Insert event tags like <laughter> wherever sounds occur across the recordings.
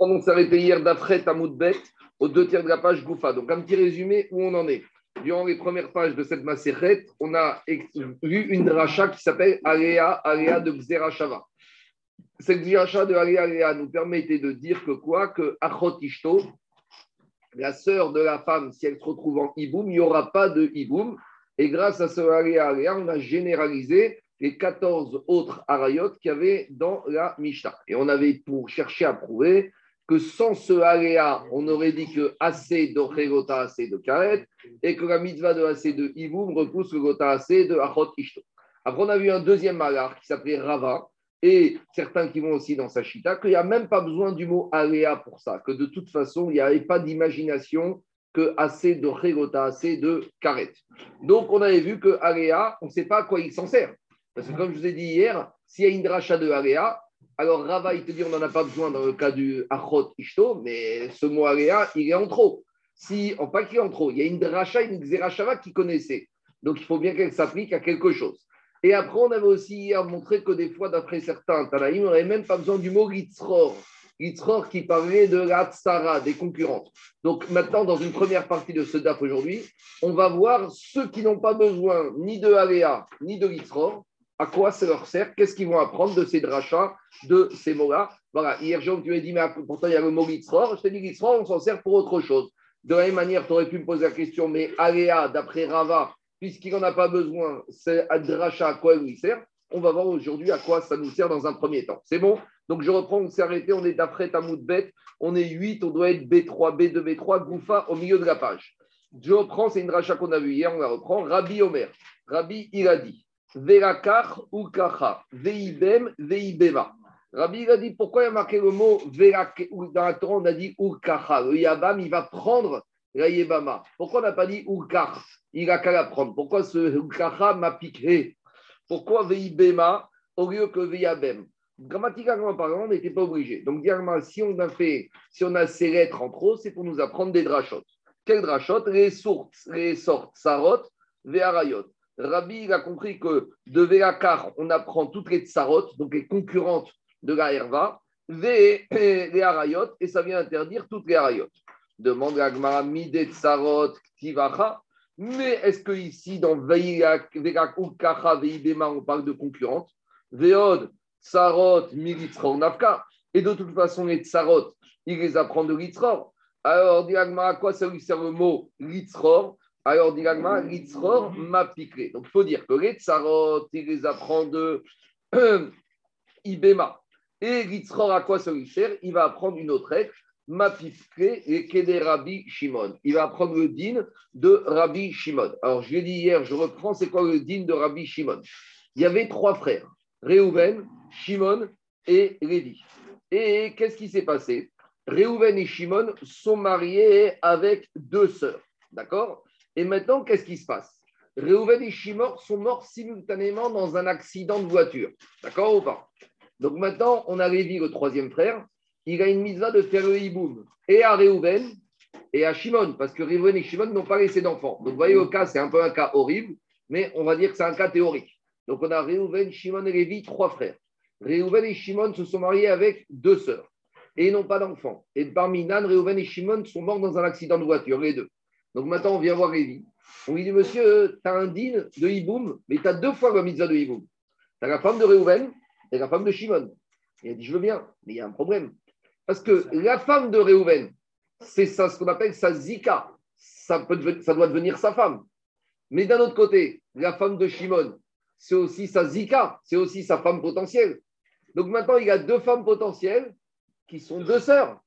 On s'est arrêté hier d'Afret à Moudbet, aux deux tiers de la page Goufa. Donc, un petit résumé où on en est. Durant les premières pages de cette Maserhet, on a vu une dracha qui s'appelle Alea, Alea de Xerashava. Cette dracha de Alea, Alea nous permettait de dire que quoi? Que Achot Ishto, la sœur de la femme, si elle se retrouve en Iboum, il n'y aura pas de Iboum. Et grâce à ce Alea, Alea, on a généralisé les 14 autres arayot qu'il y avait dans la Mishnah. Et on avait pour chercher à prouver que sans ce aléa, on aurait dit que assez de gota assez de karet, et que la mitzvah de assez de ivoum repousse le gota assez de achot ishto. Après, on a vu un deuxième malar qui s'appelait Rava, et certains qui vont aussi dans sa chita, qu'il n'y a même pas besoin du mot aléa pour ça, que de toute façon, il n'y avait pas d'imagination que assez de regota, assez de karet. Donc, on avait vu que aléa, on ne sait pas à quoi il s'en sert. Parce que comme je vous ai dit hier, s'il y a une dracha de aléa, alors Rava, il te dit on n'en a pas besoin dans le cas du Achot Ishto, mais ce mot aléa, il est en trop. Si, en pas qu'il est en trop, il y a une dracha, une xerashava qui connaissait. Donc il faut bien qu'elle s'applique à quelque chose. Et après, on avait aussi montré que des fois, d'après certains Tanaïm, on n'avait même pas besoin du mot Ritzror. Ritzror qui parlait de la tsara, des concurrentes. Donc maintenant, dans une première partie de ce DAF aujourd'hui, on va voir ceux qui n'ont pas besoin ni de Aléa, ni de Ritzror, à quoi ça leur sert, qu'est-ce qu'ils vont apprendre de ces drachas, de ces mots-là? Voilà, hier, Jean, tu m'as dit, mais pourtant, il y a le mot Gitzror. Je t'ai dit, on s'en sert pour autre chose. De la même manière, tu aurais pu me poser la question, mais Aléa, d'après Rava, puisqu'il n'en a pas besoin, c'est à dracha, à quoi il sert? On va voir aujourd'hui à quoi ça nous sert dans un premier temps. C'est bon? Donc, je reprends, on s'est arrêté, on est d'après Tamoud Bet, on est 8, on doit être B3, B2, B3, Goufa, au milieu de la page. Je reprends, c'est une dracha qu'on a vue hier, on la reprend. Rabbi Omer. Rabbi, il a dit. Verakar ou kacha, veibem, veibema. Rabbi a dit pourquoi il a marqué le mot ou dans la Torah on a dit urkacha. Le yabam il va prendre la yebama. Pourquoi on n'a pas dit urkach? Il a qu'à la prendre. Pourquoi ce urkacha m'a piqué? Pourquoi veibema au lieu que veibem Grammaticalement parlant, on n'était pas obligé. Donc, si on a fait, si on a ces lettres en trop, c'est pour nous apprendre des drachot. Quelles drachot? Les sources, les sortes, sarot, ve'arayot. Rabbi il a compris que de Véakar, on apprend toutes les tsarot, donc les concurrentes de la herva, <coughs> les harayot, et ça vient interdire toutes les harayot. Demande la Gemara, mide tsarot, tivacha. Mais est-ce que ici, dans Véakar, Veibema, on parle de concurrentes? Veod, tsarot, militzror, nafka. Et de toute façon, les tsarot, il les apprend de litzror. Alors, dit à quoi ça lui sert le mot litzror alors, dit Litzror m'a piqué. Donc, il faut dire que les tsarot, il les apprend de <clears throat> Ibema. Et Litzror, à quoi lui sert Il va apprendre une autre règle, m'a piqué et Kede Rabbi Shimon. Il va apprendre le din de Rabbi Shimon. Alors, je l'ai dit hier, je reprends, c'est quoi le din de Rabbi Shimon? Il y avait trois frères, Réhouven, Shimon et Lévi. Et qu'est-ce qui s'est passé? Réhouven et Shimon sont mariés avec deux sœurs. D'accord? Et maintenant, qu'est-ce qui se passe? Réhouven et Shimon sont morts simultanément dans un accident de voiture. D'accord ou pas? Donc maintenant, on a Lévi, le troisième frère. Il a une mise de faire le hiboum et à Réhouven et à Shimon, parce que Réhouven et Shimon n'ont pas laissé d'enfants. Donc vous voyez, le cas, c'est un peu un cas horrible, mais on va dire que c'est un cas théorique. Donc on a Réhouven, Shimon et Lévi, trois frères. Réhouven et Shimon se sont mariés avec deux sœurs et ils n'ont pas d'enfants. Et parmi Nan, Réhouven et Shimon sont morts dans un accident de voiture, les deux. Donc maintenant, on vient voir Lévi. On lui dit, monsieur, tu as un din de Hiboum, mais tu as deux fois la mitzvah de Hiboum. Tu as la femme de Réhouven et la femme de Shimon. Il a dit, je veux bien, mais il y a un problème. Parce que la femme de Réhouven, c'est ça, ce qu'on appelle sa zika. Ça, doit devenir sa femme. Mais d'un autre côté, la femme de Shimon, c'est aussi sa zika, c'est aussi sa femme potentielle. Donc maintenant, il a deux femmes potentielles qui sont deux sœurs.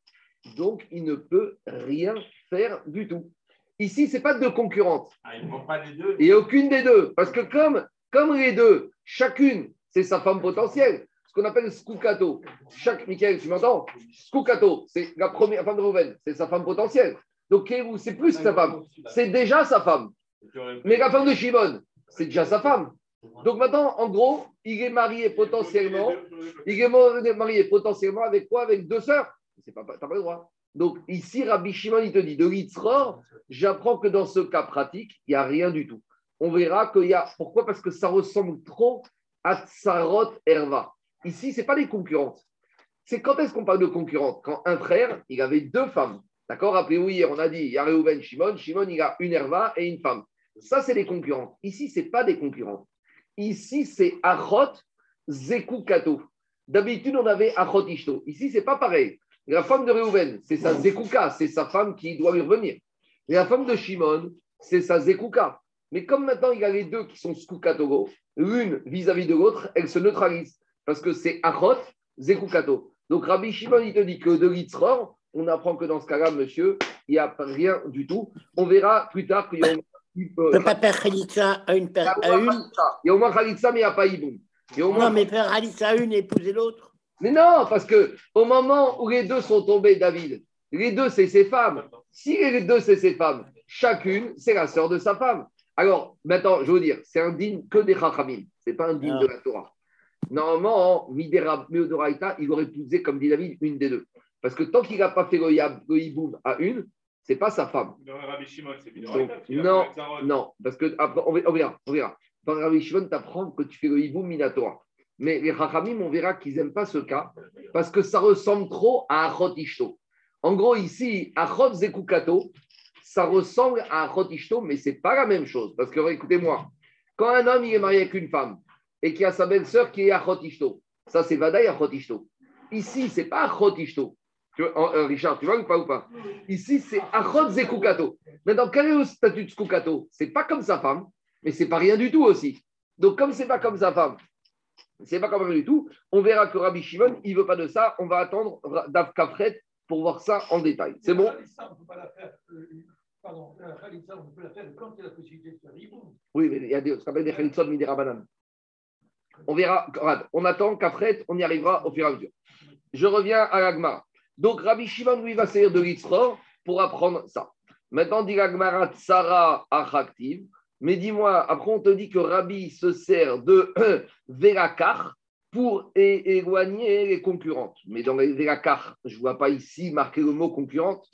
Donc, il ne peut rien faire du tout. Ici, ce n'est pas deux concurrentes. Ah, il ne pas les deux. A aucune des deux. Parce que comme, comme les deux, chacune, c'est sa femme potentielle, ce qu'on appelle Skukato. Chaque, Michael, tu m'entends? Skukato, c'est la première femme de Rouven, c'est sa femme potentielle. Donc, c'est plus sa femme. C'est déjà sa femme. Mais la femme de Shimon, c'est déjà sa femme. Donc maintenant, en gros, il est marié potentiellement. Il est marié potentiellement avec quoi? Avec deux sœurs. Tu n'as pas le droit. Donc ici, Rabbi Shimon, il te dit, de l'Itzror, j'apprends que dans ce cas pratique, il n'y a rien du tout. On verra qu'il y a... Pourquoi? Parce que ça ressemble trop à Tsarot Herva. Ici, ce n'est pas les concurrentes. C'est quand est-ce qu'on parle de concurrente Quand un frère, il avait deux femmes. D'accord? Rappelez-vous, hier, on a dit, il y a Reuven, Shimon. Shimon, il a une Herva et une femme. Ça, c'est des concurrentes. Ici, ce n'est pas des concurrentes. Ici, c'est Achot Zeku Kato. D'habitude, on avait Achot Ishto. Ici, c'est pas pareil. La femme de Reuven, c'est sa Zekuka, c'est sa femme qui doit lui revenir. Et la femme de Shimon, c'est sa Zekuka. Mais comme maintenant, il y a les deux qui sont Skukatogo, l'une vis-à-vis de l'autre, elle se neutralise. Parce que c'est Achot Zekukato. Donc Rabbi Shimon, il te dit que de l'Itzror, on apprend que dans ce cas-là, monsieur, il n'y a rien du tout. On verra plus tard qu'il y a peut pas faire Khalitsa à une. À une. Il y a au moins Khalitsa, mais il n'y a pas Iboum. Non, mais faire Khalitsa à une et épouser l'autre. Mais non, parce que au moment où les deux sont tombés, David, les deux, c'est ses femmes. Si les deux, c'est ses femmes, chacune, c'est la sœur de sa femme. Alors, maintenant, je veux vous dire, c'est un digne que des Chachamim. Ce n'est pas un digne de la Torah. Normalement, Midera Meodoraita, il aurait épousé, comme dit David, une des deux. Parce que tant qu'il n'a pas fait le, Iboum à une, c'est pas sa femme. Dans Rabbi Shimon, c'est Non, non, parce que après, on verra, on verra. Dans Rabbi Shimon, tu apprends que tu fais le hibou minatora. Mais les Chachamim, on verra qu'ils n'aiment pas ce cas parce que ça ressemble trop à Achot Ishto. En gros, ici, Achot Zekukato, ça ressemble à Achot Ishto, mais ce n'est pas la même chose. Parce que, écoutez-moi, quand un homme il est marié avec une femme et qui a sa belle-sœur qui est Achot Ishto, ça c'est Vadaï Achot Ishto. Ici, ce n'est pas Achot Ishto. Euh, Richard, tu vois ou pas ou pas? Ici, c'est Achot Zekukato. Maintenant, quel est le statut de Skukato C'est pas comme sa femme, mais c'est pas rien du tout aussi. Donc, comme c'est pas comme sa femme, c'est pas comme du tout, on verra que Rabbi Shimon, il veut pas de ça. On va attendre Dav Kafret pour voir ça en détail. C'est bon? Pardon, la Khalitsa, on peut la faire quand il y a la possibilité de faire Oui, mais il y a des, ce qu'on appelle des Khalitsa de Midera On verra, on attend Kafret, on y arrivera au fur et à mesure. Je reviens à l'Agmara. Donc Rabbi Shimon, lui, va servir de l'Itzror pour apprendre ça. Maintenant, dit l'Agmara Tsara Achaktiv. Mais dis-moi, après, on te dit que Rabbi se sert de <clears throat> Verakar pour éloigner les concurrentes. Mais dans les Verakar, je ne vois pas ici marqué le mot concurrente.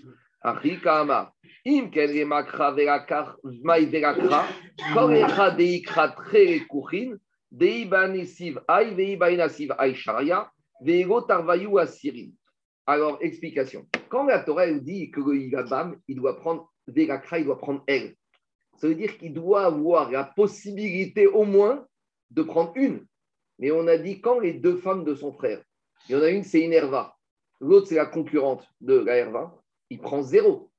Alors, explication. Quand la Torah dit que le Yabam, il doit prendre Verakra, il doit prendre elle, ça veut dire qu'il doit avoir la possibilité au moins de prendre une. Mais on a dit quand les deux femmes de son frère, il y en a une, c'est une Herva, l'autre, c'est la concurrente de la Herva, il prend zéro.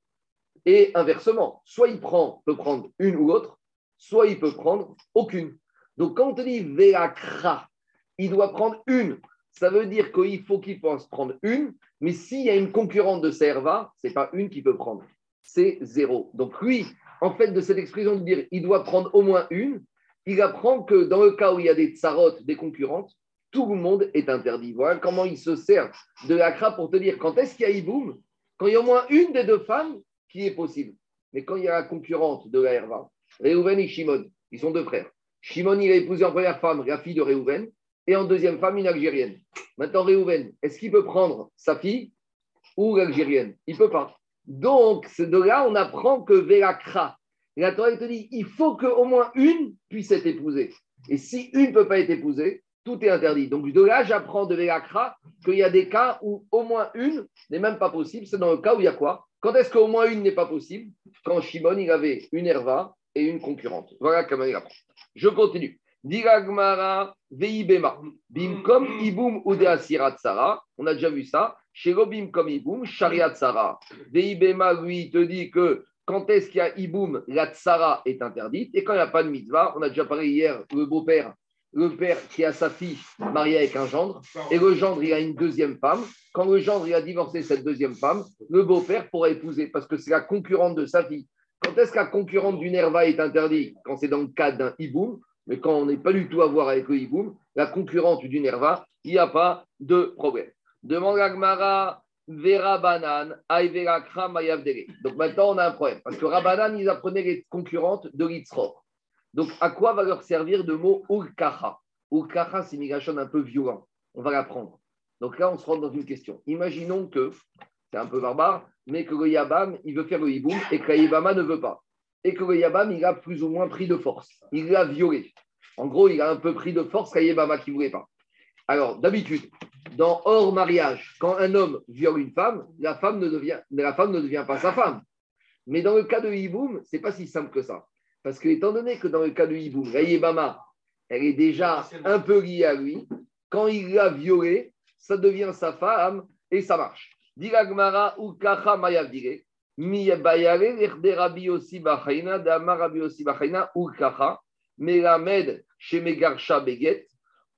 Et inversement, soit il prend, peut prendre une ou l'autre, soit il peut prendre aucune. Donc quand on te dit Verakra, il doit prendre une. Ça veut dire qu'il faut qu'il pense prendre une, mais s'il y a une concurrente de Serva, ce n'est pas une qu'il peut prendre, c'est zéro. Donc lui, en fait, de cette expression de dire il doit prendre au moins une, il apprend que dans le cas où il y a des tsarotes, des concurrentes, tout le monde est interdit. Voilà comment il se sert de l'akra pour te dire quand est-ce qu'il y a Iboum Quand il y a au moins une des deux femmes qui est possible. Mais quand il y a la concurrente de la Herva, Réhouven et Shimon, ils sont deux frères. Shimon, il a épousé en première femme la fille de Réhouven et en deuxième femme une Algérienne. Maintenant, Réhouven, est-ce qu'il peut prendre sa fille ou l'Algérienne? Il ne peut pas. Donc, de là, on apprend que Vérakra, la Torah te dit, il faut qu'au moins une puisse être épousée. Et si une ne peut pas être épousée, tout est interdit. Donc, de là, j'apprends de Vérakra qu'il y a des cas où au moins une n'est même pas possible. C'est dans le cas où il y a quoi? Quand est-ce qu'au moins une n'est pas possible? Quand Shimon, il avait une Herva et une concurrente. Voilà comment il apprend. Je continue. Diragmara veibema. Bimkom ibum udeasirat sara. On a déjà vu ça. Chez Robim comme ibum, shariat sara. Veibema, lui, te dit que quand est-ce qu'il y a ibum, la tsara est interdite. Et quand il n'y a pas de mitzvah, on a déjà parlé hier, le beau-père, le père qui a sa fille mariée avec un gendre, et le gendre, il a une deuxième femme. Quand le gendre, il a divorcé cette deuxième femme, le beau-père pourra épouser, parce que c'est la concurrente de sa fille. Quand est-ce que la concurrente du Nerva est interdite? Quand c'est dans le cadre d'un iboum, mais quand on n'est pas du tout à voir avec le hiboum, la concurrente du Nerva, il n'y a pas de problème. Demande Agmara, Vera Banan. Donc maintenant, on a un problème. Parce que Rabanan, ils apprenaient les concurrentes de l'Itzror. Donc, à quoi va leur servir le mot Ulkacha Ulkacha, c'est une migration un peu violent. On va l'apprendre. Donc là, on se rend dans une question. Imaginons que, c'est un peu barbare, mais que le Yabam, il veut faire le hiboum et que la ne veut pas et que le Yabam, il a plus ou moins pris de force. Il l'a violé. En gros, il a un peu pris de force Kayebama qui ne voulait pas. Alors, d'habitude, dans hors mariage, quand un homme viole une femme, la femme ne devient, pas sa femme. Mais dans le cas de Hiboum, ce n'est pas si simple que ça. Parce que, étant donné que dans le cas de Hiboum, la Yébama, elle est déjà un peu liée à lui, quand il l'a violée, ça devient sa femme et ça marche. Diragmara ou mayavdire. Aussi dama shemegarsha beget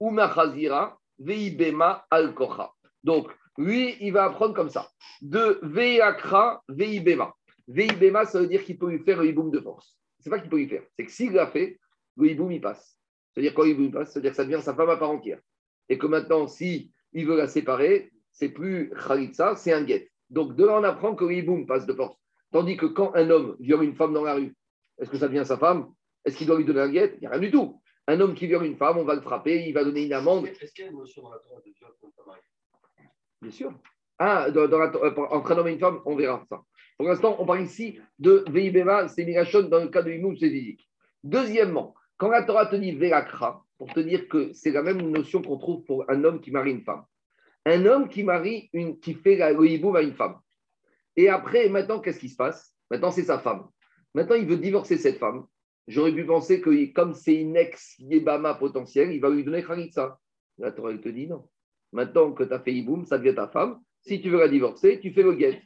ou machazira veibema al kocha. Donc, lui, il va apprendre comme ça. De veakra veibema. Veibema, ça veut dire qu'il peut lui faire le hiboum de force. C'est pas qu'il peut lui faire. C'est que s'il l'a fait, le hiboum, il passe. C'est-à-dire, quand le passe, c'est-à-dire que ça devient sa femme à part entière. Et que maintenant, si veut la séparer, c'est plus Khalitsa, c'est un guet. Donc de là, on apprend que le passe de force. Tandis que quand un homme viole une femme dans la rue, est-ce que ça devient sa femme? Est-ce qu'il doit lui donner un guet? Il n'y a rien du tout. Un homme qui viole une femme, on va le frapper, il va donner une amende. Est-ce qu'il y a une notion dans la Torah de viol contre mari Bien sûr. Ah, dans, dans la, entre un homme et une femme, on verra ça. Pour l'instant, on parle ici de Veibema, c'est dans le cas de Imoum, c'est physique. Deuxièmement, quand la Torah te dit Velakra, pour te dire que c'est la même notion qu'on trouve pour un homme qui marie une femme. Un homme qui marie, une, qui fait le hiboum à une femme. Et après, maintenant, qu'est-ce qui se passe? Maintenant, c'est sa femme. Maintenant, il veut divorcer cette femme. J'aurais pu penser que comme c'est une ex-Yébama potentielle, il va lui donner Khalitsa. La Torah, il te dit non. Maintenant que tu as fait hiboum, ça devient ta femme. Si tu veux la divorcer, tu fais le guet.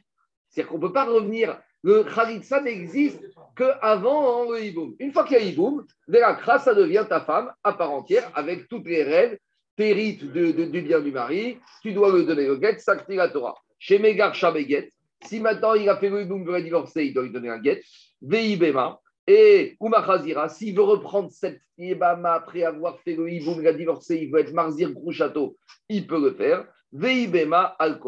C'est-à-dire qu'on ne peut pas revenir. Le Khalitsa n'existe qu'avant le hiboum. Une fois qu'il y a hiboum, Velakra, ça devient ta femme à part entière avec toutes les règles t'hérites du bien du mari, tu dois le donner le guet, ça la Torah. Chez Megar Shabeget, si maintenant il a fait le hiboum, veut divorcer, il doit lui donner un guet. Veibema, et Umachazira, s'il veut reprendre cette Yébama après avoir fait le hiboum, il a divorcé, il veut être Marzir Grouchato, il peut le faire. Veibema al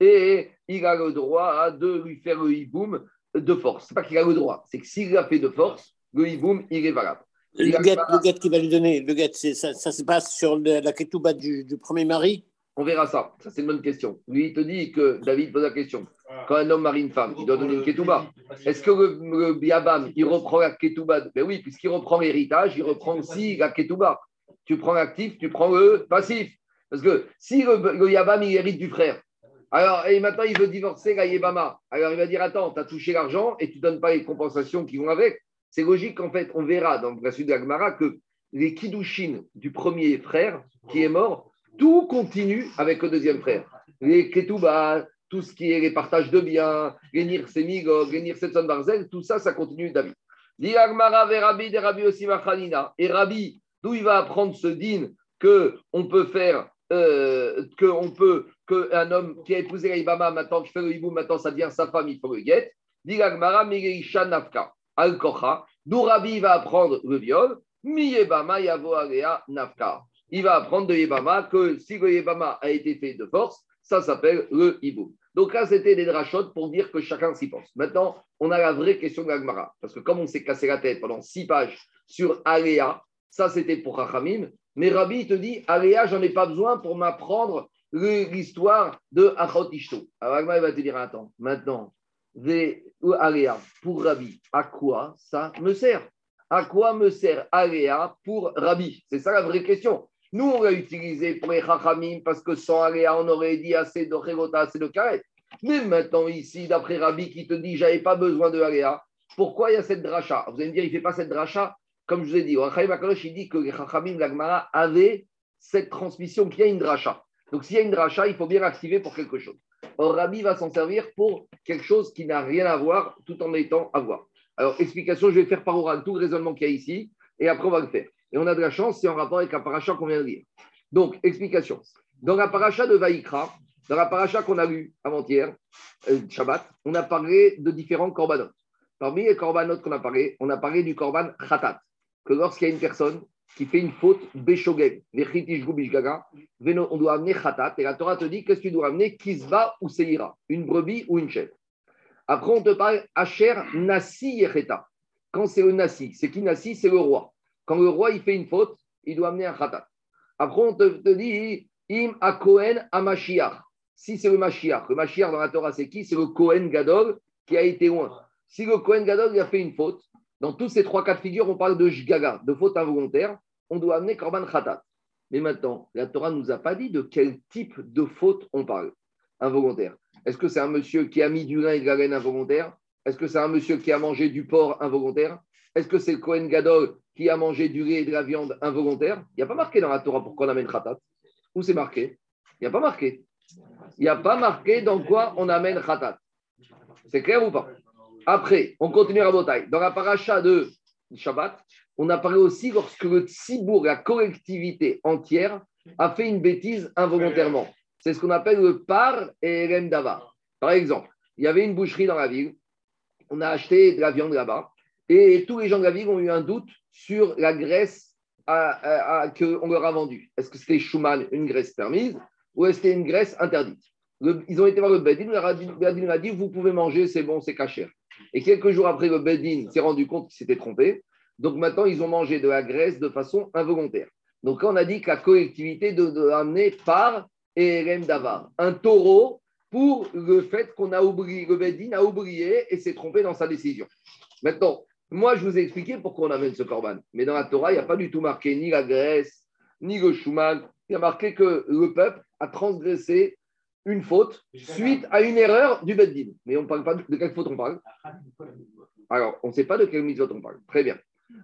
et il a le droit de lui faire le hiboum de force. C'est pas qu'il a le droit, c'est que s'il l'a fait de force, le hiboum, il est valable. Le guet, le qu'il va lui donner, le guet, ça, ça, se passe sur la ketouba du, du, premier mari? On verra ça. Ça, c'est une bonne question. Lui, il te dit que David pose la question. Quand un homme marie une femme, il doit donner une ketouba. Est-ce que le, le Biabam, il reprend la ketouba? Ben oui, puisqu'il reprend l'héritage, il reprend aussi la ketouba. Tu prends l'actif, tu prends le passif. Parce que si le, Yabam, il hérite du frère, alors, et maintenant, il veut divorcer la Yébama. Alors, il va dire Attends, tu as touché l'argent et tu ne donnes pas les compensations qui vont avec. C'est logique qu'en fait, on verra dans la suite de la que les Kiddushin du premier frère qui est mort, tout continue avec le deuxième frère. Les Ketouba, tout ce qui est les partages de biens, les Nir Semigog, les Nir Setson Barzel, tout ça, ça continue David. Et Rabbi, d'où il va apprendre ce din que on peut faire, euh, que on peut, qu'un homme qui a épousé l'Ibama, maintenant qui fait le hibou, maintenant ça devient sa femme, il faut le guet. Diragmara, Migeisha Nafka al d'où Rabbi va apprendre le viol, mi yebama yavo nafka. Il va apprendre de Yebama que si le Yebama a été fait de force, ça s'appelle le hibou. Donc là, c'était des drachotes pour dire que chacun s'y pense. Maintenant, on a la vraie question de l'Agmara. Parce que comme on s'est cassé la tête pendant six pages sur Aléa, ça c'était pour Rachamim. Mais Rabbi te dit, Aléa, j'en ai pas besoin pour m'apprendre l'histoire de Achot Ishto. Alors Agmara va te dire, attends, maintenant, Aléa pour Rabbi, à quoi ça me sert? À quoi me sert Aléa pour Rabbi? C'est ça la vraie question. Nous, on l'a utilisé pour les Chachamim parce que sans Aléa, on aurait dit assez de Régota, assez de Karet. Mais maintenant, ici, d'après Rabbi qui te dit, j'avais pas besoin de Aléa, pourquoi il y a cette dracha? Vous allez me dire, il ne fait pas cette dracha? Comme je vous ai dit, il dit que les Chachamim, l'Agmara, avaient cette transmission qu'il y a une dracha. Donc, s'il y a une dracha, il faut bien activer pour quelque chose. Or, Rabbi va s'en servir pour quelque chose qui n'a rien à voir, tout en étant à voir. Alors, explication, je vais faire par oral tout le raisonnement qu'il y a ici, et après, on va le faire. Et on a de la chance, c'est en rapport avec la paracha qu'on vient de lire. Donc, explication. Dans la paracha de Vaïkra, dans la paracha qu'on a lue avant-hier, euh, Shabbat, on a parlé de différents korbanot. Parmi les korbanot qu'on a parlé, on a parlé du korban khatat, que lorsqu'il y a une personne qui fait une faute, Beshogeg, on doit amener Khatat, et la Torah te dit qu'est-ce que tu dois amener? Kisba ou Seira, une brebis ou une chèvre. Après, on te parle Asher Nasi Yecheta. Quand c'est le Nasi, c'est qui Nasi? C'est le roi. Quand le roi il fait une faute, il doit amener un Khatat. Après, on te, dit Im a Kohen Mashiach. Si c'est le Mashiach, le Mashiach dans la Torah, c'est qui? C'est le Kohen Gadol qui a été loin. Si le Kohen Gadol a fait une faute, dans tous ces trois cas de figure, on parle de jgaga, de faute involontaire. On doit amener korban khatat. Mais maintenant, la Torah ne nous a pas dit de quel type de faute on parle, involontaire. Est-ce que c'est un monsieur qui a mis du lin et de la laine involontaire? Est-ce que c'est un monsieur qui a mangé du porc involontaire? Est-ce que c'est le Kohen Gadol qui a mangé du lait et de la viande involontaire? Il n'y a pas marqué dans la Torah pourquoi on amène khatat. Où c'est marqué? Il n'y a pas marqué. Il n'y a pas marqué dans quoi on amène khatat. C'est clair ou pas? Après, on continue à bataille. Dans la paracha de Shabbat, on a parlé aussi lorsque le tzibour, la collectivité entière, a fait une bêtise involontairement. C'est ce qu'on appelle le par et davar. Par exemple, il y avait une boucherie dans la ville, on a acheté de la viande là-bas, et tous les gens de la ville ont eu un doute sur la graisse qu'on leur a vendue. Est-ce que c'était Schumann, une graisse permise, ou est-ce que c'était une graisse interdite? Ils ont été voir le Bedin, le Bedin a dit, vous pouvez manger, c'est bon, c'est caché. Et quelques jours après, le Bedin s'est rendu compte qu'il s'était trompé. Donc maintenant, ils ont mangé de la graisse de façon involontaire. Donc on a dit que la collectivité de, amener par Erem Davar, un taureau pour le fait qu'on a oublié, le Bedin a oublié et s'est trompé dans sa décision. Maintenant, moi, je vous ai expliqué pourquoi on amène ce corban. Mais dans la Torah, il n'y a pas du tout marqué ni la graisse, ni le Schumann. Il y a marqué que le peuple a transgressé une faute suite à une erreur du Beddin. Mais on ne parle pas de, quelle faute on parle? Alors, on ne sait pas de quelle mitzvot on parle. Très bien.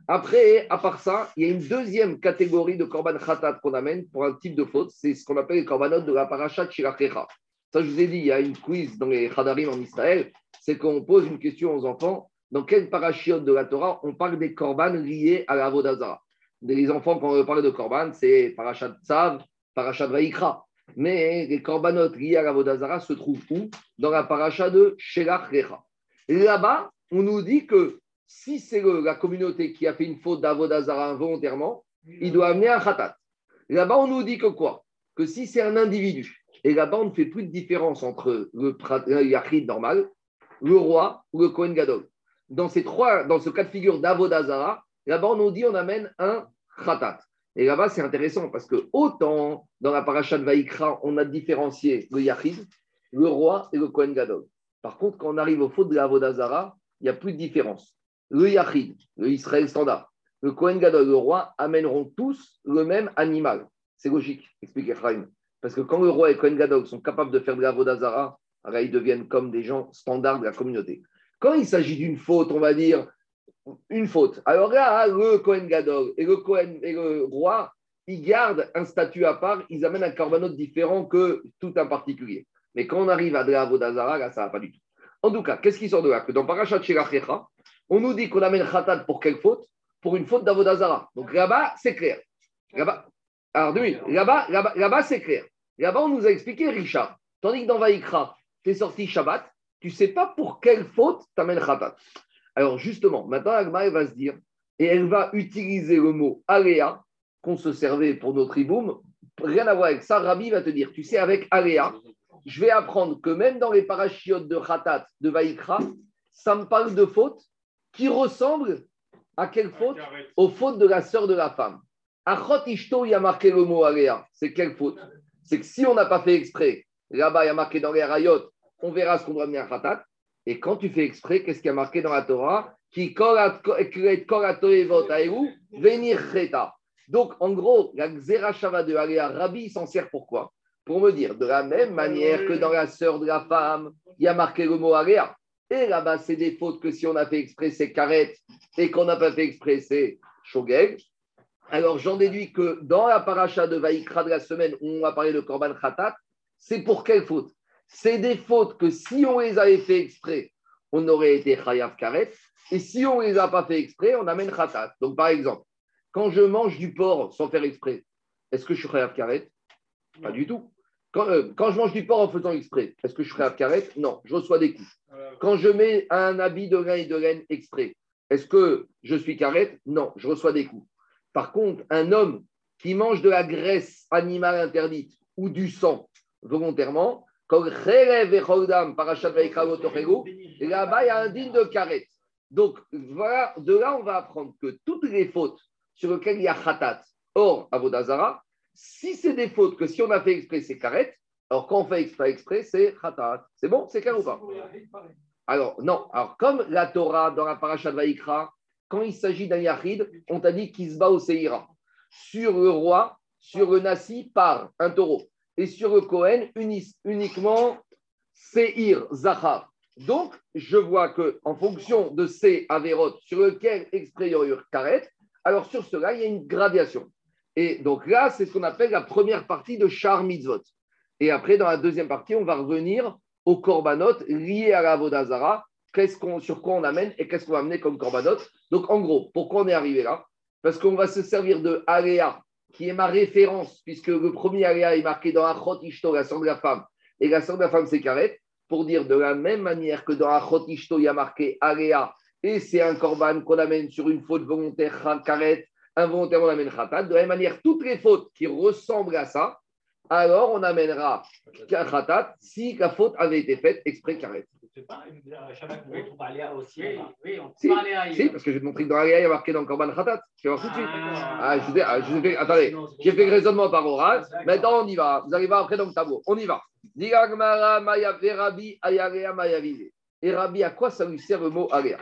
Après, à part ça, il y a une deuxième catégorie de korban khatat qu'on amène pour un type de faute. C'est ce qu'on appelle les korbanot de la parashat shirachecha. Ça, je vous ai dit, il y a une quiz dans les Khadarim en Israël. C'est qu'on pose une question aux enfants. Dans quel parachute de la Torah on parle des korban liés à la Vodazara? Les enfants, quand on parle de korban, c'est parachat Tzav, parachat Vaikra. Mais les korbanot liés à la Vodazara se trouvent où? Dans la paracha de Shelach Recha. Là-bas, on nous dit que si c'est la communauté qui a fait une faute d'Avodazara involontairement, il doit amener un khatat. Là-bas, on nous dit que quoi? Que si c'est un individu, et là-bas, on ne fait plus de différence entre le yachid normal, le roi ou le Kohen Gadol. Dans, ce cas de figure d'Avodazara, là-bas, on nous dit on amène un khatat. Et là-bas, c'est intéressant parce que autant dans la paracha de Vaikra, on a différencié le yachid, le roi et le Kohen Gadol. Par contre, quand on arrive au faute de l'Avodazara, il n'y a plus de différence le Yachid, le Israël standard, le Kohen Gadol, le roi, amèneront tous le même animal. C'est logique, explique Ephraim. Parce que quand le roi et Kohen Gadol sont capables de faire de la Vodazara, alors ils deviennent comme des gens standards de la communauté. Quand il s'agit d'une faute, on va dire une faute. Alors là, le Kohen Gadol et le, Kohen, et le roi, ils gardent un statut à part, ils amènent un korbanot différent que tout un particulier. Mais quand on arrive à de la Vodazara, là, ça ne va pas du tout. En tout cas, qu'est-ce qui sort de là? Que dans Parashat Shelachecha, on nous dit qu'on amène khatat pour quelle faute? Pour une faute d'Avodazara. Donc là-bas, c'est clair. Là-bas, alors là-bas, là-bas, c'est clair. Là-bas, on nous a expliqué Richard. Tandis que dans Vaïkra, tu es sorti Shabbat, tu ne sais pas pour quelle faute tu amènes khatat. Alors justement, maintenant, Agma, elle va se dire, et elle va utiliser le mot aléa, qu'on se servait pour nos triboum, rien à voir avec ça. Rabbi va te dire, tu sais, avec aléa, je vais apprendre que même dans les parachiotes de khatat de Vaïkra, ça me parle de faute qui ressemble à quelle faute Aux fautes de la sœur de la femme. Achot Ishto, il y a marqué le mot Aléa. C'est quelle faute? C'est que si on n'a pas fait exprès, là-bas, il y a marqué dans les rayot, on verra ce qu'on doit amener à Khatat. Et quand tu fais exprès, qu'est-ce qu'il y a marqué dans la Torah? Qui venir Donc, en gros, la Xerashava de Aléa, Rabbi s'en sert pourquoi? Pour me dire, de la même manière que dans la sœur de la femme, il y a marqué le mot Aléa. Et là-bas, c'est des fautes que si on a fait exprès, c'est carrette, et qu'on n'a pas fait exprès, c'est shogeg. Alors, j'en déduis que dans la paracha de Vaïkra de la semaine où on va parler de Korban Khatat, c'est pour quelle faute? C'est des fautes que si on les avait fait exprès, on aurait été Chayav Karet. Et si on ne les a pas fait exprès, on amène Khatat. Donc, par exemple, quand je mange du porc sans faire exprès, est-ce que je suis Chayav Karet Pas du tout. Euh, quand, je mange du porc en faisant exprès, est-ce que je serai à carrette Non, je reçois des coups. Quand je mets un habit de lin et de laine exprès, est-ce que je suis carrette Non, je reçois des coups. Par contre, un homme qui mange de la graisse animale interdite ou du sang volontairement, là-bas, il y a un digne de carrette. Donc, voilà, de là, on va apprendre que toutes les fautes sur lesquelles il y a khatat, or, avodazara, si c'est des fautes que si on a fait exprès, c'est karet, alors quand on fait exprès, exprès c'est khatat. C'est bon C'est clair ou pas? Alors, non. Alors, comme la Torah dans la paracha de Vaikra, quand il s'agit d'un yachid, on t'a dit qu'il se bat au Seira. Sur le roi, sur le Nasi par un taureau. Et sur le Cohen, uniquement Seir Zahar. Donc, je vois que en fonction de ces Averot sur lequel exprès Karet, alors sur cela, il y a une gradation. Et donc là, c'est ce qu'on appelle la première partie de Char Mitzvot. Et après, dans la deuxième partie, on va revenir aux korbanot liés à la Vodazara, qu'est-ce qu'on, sur quoi on amène et qu'est-ce qu'on va amener comme korbanot? Donc en gros, pourquoi on est arrivé là? Parce qu'on va se servir de Aléa, qui est ma référence, puisque le premier Aléa est marqué dans Achot Ishto, la sang de la femme, et la sang de la femme, c'est Karet, pour dire de la même manière que dans Achot Ishto, il y a marqué Aléa, et c'est un korban qu'on amène sur une faute volontaire, Karet, involontairement on amène Khatat. De la même manière, toutes les fautes qui ressemblent à ça, alors on amènera Khatat si la faute avait été faite exprès Karet. Oui, on si, si, parce que je vais te montrer que dans il y a marqué dans Korban Khatat. Tu vas voir tout de suite. Ah, ah je, ah, je attendez, j'ai fait le raisonnement par oral. Maintenant, on y va. Vous arrivez après dans le tableau. On y va. Et Rabbi, à quoi ça lui sert le mot Aléa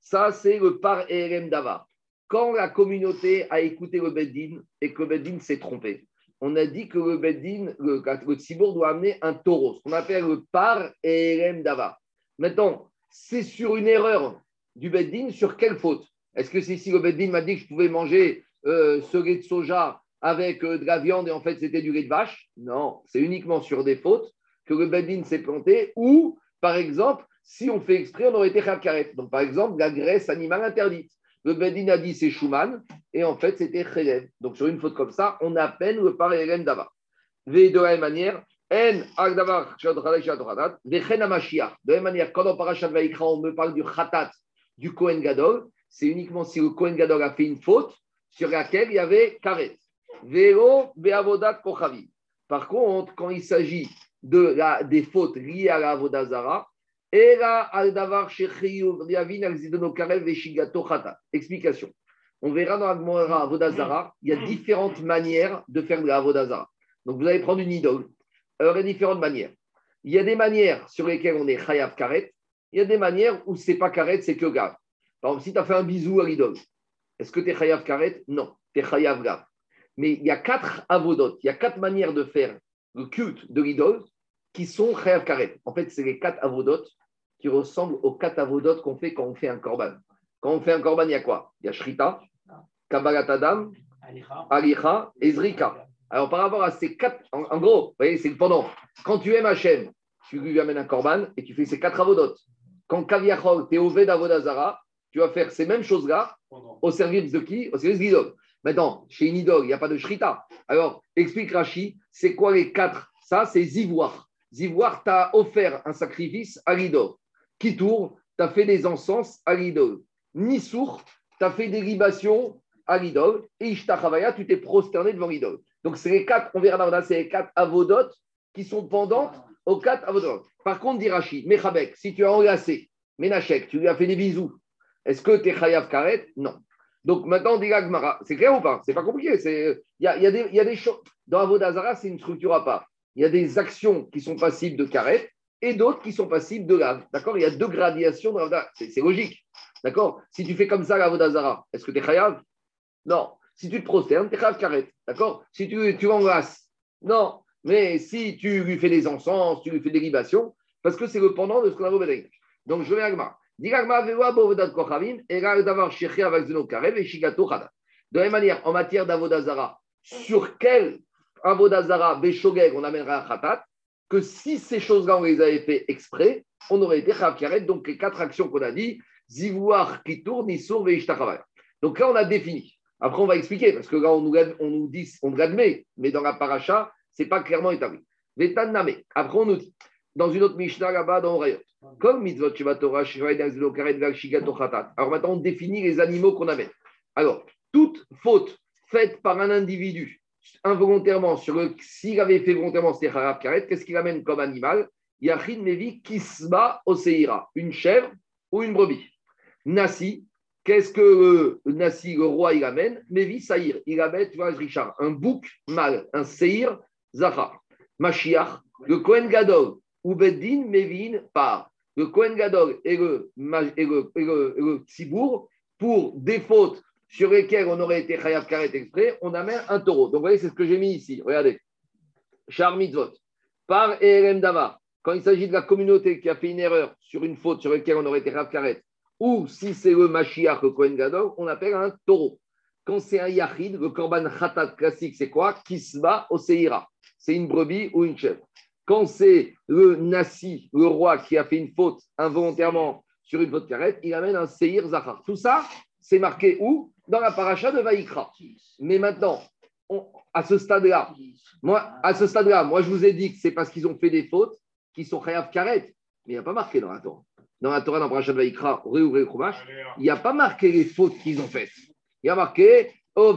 ça, c'est le par Erem Davar. Quand la communauté a écouté le Beddin et que le Beddin s'est trompé, on a dit que le Beddin, le, le doit amener un taureau, ce qu'on appelle le par Erem Davar. Maintenant, c'est sur une erreur du Beddin, sur quelle faute? Est-ce que c'est si le Beddin m'a dit que je pouvais manger euh, ce lait de soja avec euh, de la viande et en fait c'était du lait de vache? Non, c'est uniquement sur des fautes que le Bedin s'est planté, ou, par exemple, si on fait exprès, on aurait été Karet. Donc, par exemple, la graisse animale interdite. Le Bedin a dit c'est Schumann, et en fait, c'était Khelev. Donc, sur une faute comme ça, on appelle le parallèle d'Ava. De la même manière, De la même manière, quand on Parashat Vaikra, on me parle du Khatat, du Kohen Gadol, c'est uniquement si le Kohen Gadol a fait une faute sur laquelle il y avait Karet. Vero Beavodat Kochavi. Par contre, quand il s'agit de la, des fautes liées à la Vodazara. Explication. On verra dans la Vodazara, il y a différentes manières de faire de la. Donc vous allez prendre une idole. Alors il y a différentes manières. Il y a des manières sur lesquelles on est Chayav Karet. Il y a des manières où c'est pas Karet, c'est que Gav. Par exemple, si tu as fait un bisou à l'idole, est-ce que tu es Chayav Karet? Non, tu es Chayav Gav. Mais il y a quatre avodot, il y a quatre manières de faire le culte de l'idole qui sont Chayav Karet. En fait, c'est les quatre avodot qui ressemblent aux quatre avodot qu'on fait quand on fait un korban. Quand on fait un korban, il y a quoi? Il y a Shrita, Kabbalat Adam, Alicha et Zrika. Alors, par rapport à ces quatre, en, gros, vous voyez, c'est le pendant. Quand tu aimes Hachem, tu lui amènes un korban et tu fais ces quatre avodot. Quand Kaviachol, tu es au d'Avodazara, tu vas faire ces mêmes choses-là au service de qui? Au service d'Idol. Maintenant, chez une idole, il n'y a pas de shrita. Alors, explique Rashi, c'est quoi les quatre? Ça, c'est zivoire. Zivoire t'a offert un sacrifice à l'idole. Kitour, t'as fait des encens à l'idole. Nisour, t'as fait des libations à l'idole. Et Ishtachavaya, tu t'es prosterné devant l'idole. Donc, c'est les quatre, on verra dans c'est les quatre avodotes qui sont pendantes aux quatre avodotes. Par contre, dit Rashi, Mechabek, si tu as enlacé Menachek, tu lui as fait des bisous, est-ce que tu es Chayav Karet? Non. Donc maintenant, dit c'est clair ou pas? C'est pas compliqué. Il y a, y, a y des choses. Dans Avodazara, c'est une structure à part. Il y a des actions qui sont passibles de karet et d'autres qui sont passibles de lave. D'accord? Il y a deux gradations de C'est logique. D'accord? Si tu fais comme ça l'Avodazara, est-ce que tu es chayav Non. Si tu te prosternes, tu es chayav karet. D'accord? Si tu, tu enlaces, non. Mais si tu lui fais des encens, tu lui fais des libations, parce que c'est le pendant de ce qu'on a vu Donc je vais à de la même manière, en matière d'avodazara, sur quel avodazara béchogeg on amènera un khatat, que si ces choses-là on les avait fait exprès, on aurait été. Donc les quatre actions qu'on a dit, zivouar, kitour, nisur, veishtachavaya. Donc là on a défini. Après on va expliquer, parce que là on nous, on nous dit, on l'admet, mais dans la paracha, ce n'est pas clairement établi. Après on nous dit, dans une autre Mishnah là-bas dans Orayot. Comme mitzvot Torah, Alors maintenant, on définit les animaux qu'on amène. Alors, toute faute faite par un individu involontairement, sur le, s'il avait fait volontairement, c'était Harab Karet, qu'est-ce qu'il amène comme animal? Yachin Mevi Kisba Oseira, une chèvre ou une brebis? Nasi, qu'est-ce que Nasi, le roi, il amène? Mevi Saïr, il amène, tu vois, Richard, un bouc mâle, un Seir Zahar. Mashiach, le Kohen Gadol, ou Beddin Mevin par. Le Kohen Gadol et le, et le, et le, pour des fautes sur lesquelles on aurait été Khayab Karet exprès, on amène un taureau. Donc, vous voyez, c'est ce que j'ai mis ici. Regardez. Char mitzvot. Par ERM Davar, quand il s'agit de la communauté qui a fait une erreur sur une faute sur laquelle on aurait été Khayab Karet, ou si c'est le Mashiach, le Kohen Gadol, on appelle un taureau. Quand c'est un Yachid, le Korban Khatat classique, c'est quoi? Kisba au Seira. C'est une brebis ou une chèvre. Quand c'est le Nassi, le roi qui a fait une faute involontairement sur une faute carrette, il amène un Seir Zahar. Tout ça, c'est marqué où? Dans la paracha de Vaïkra. Mais maintenant, à ce stade-là, moi, à ce stade-là, moi, je vous ai dit que c'est parce qu'ils ont fait des fautes qui sont Khayav Karet. Mais il n'y a pas marqué dans la Torah. Dans la Torah, dans la paracha de Vaïkra, réouvrez le il n'y a pas marqué les fautes qu'ils ont faites. Il y a marqué Oh,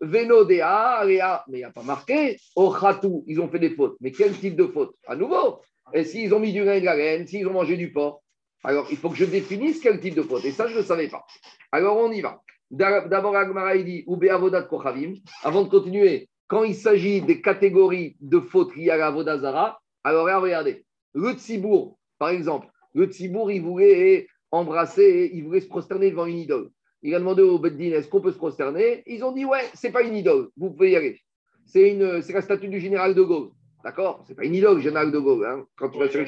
Venodea, Rea. Mais il n'y a pas marqué Oh, Khatou. Ils ont fait des fautes. Mais quel type de faute? À nouveau. Et s'ils ont mis du grain de la reine, s'ils ont mangé du porc, alors il faut que je définisse quel type de faute. Et ça, je ne savais pas. Alors on y va. D'abord, Agmara, il dit Avodat Kochavim. Avant de continuer, quand il s'agit des catégories de fautes liées à la Zara, alors là, regardez. Le Tzibour, par exemple, le Tzibour, il voulait embrasser, il voulait se prosterner devant une idole. Il a demandé au Beddin est-ce qu'on peut se prosterner? Ils ont dit ouais, c'est pas une idole, vous pouvez y aller. C'est la statue du général de Gaulle. D'accord? C'est pas une idole, général de Gaulle. Hein, quand tu vas sur les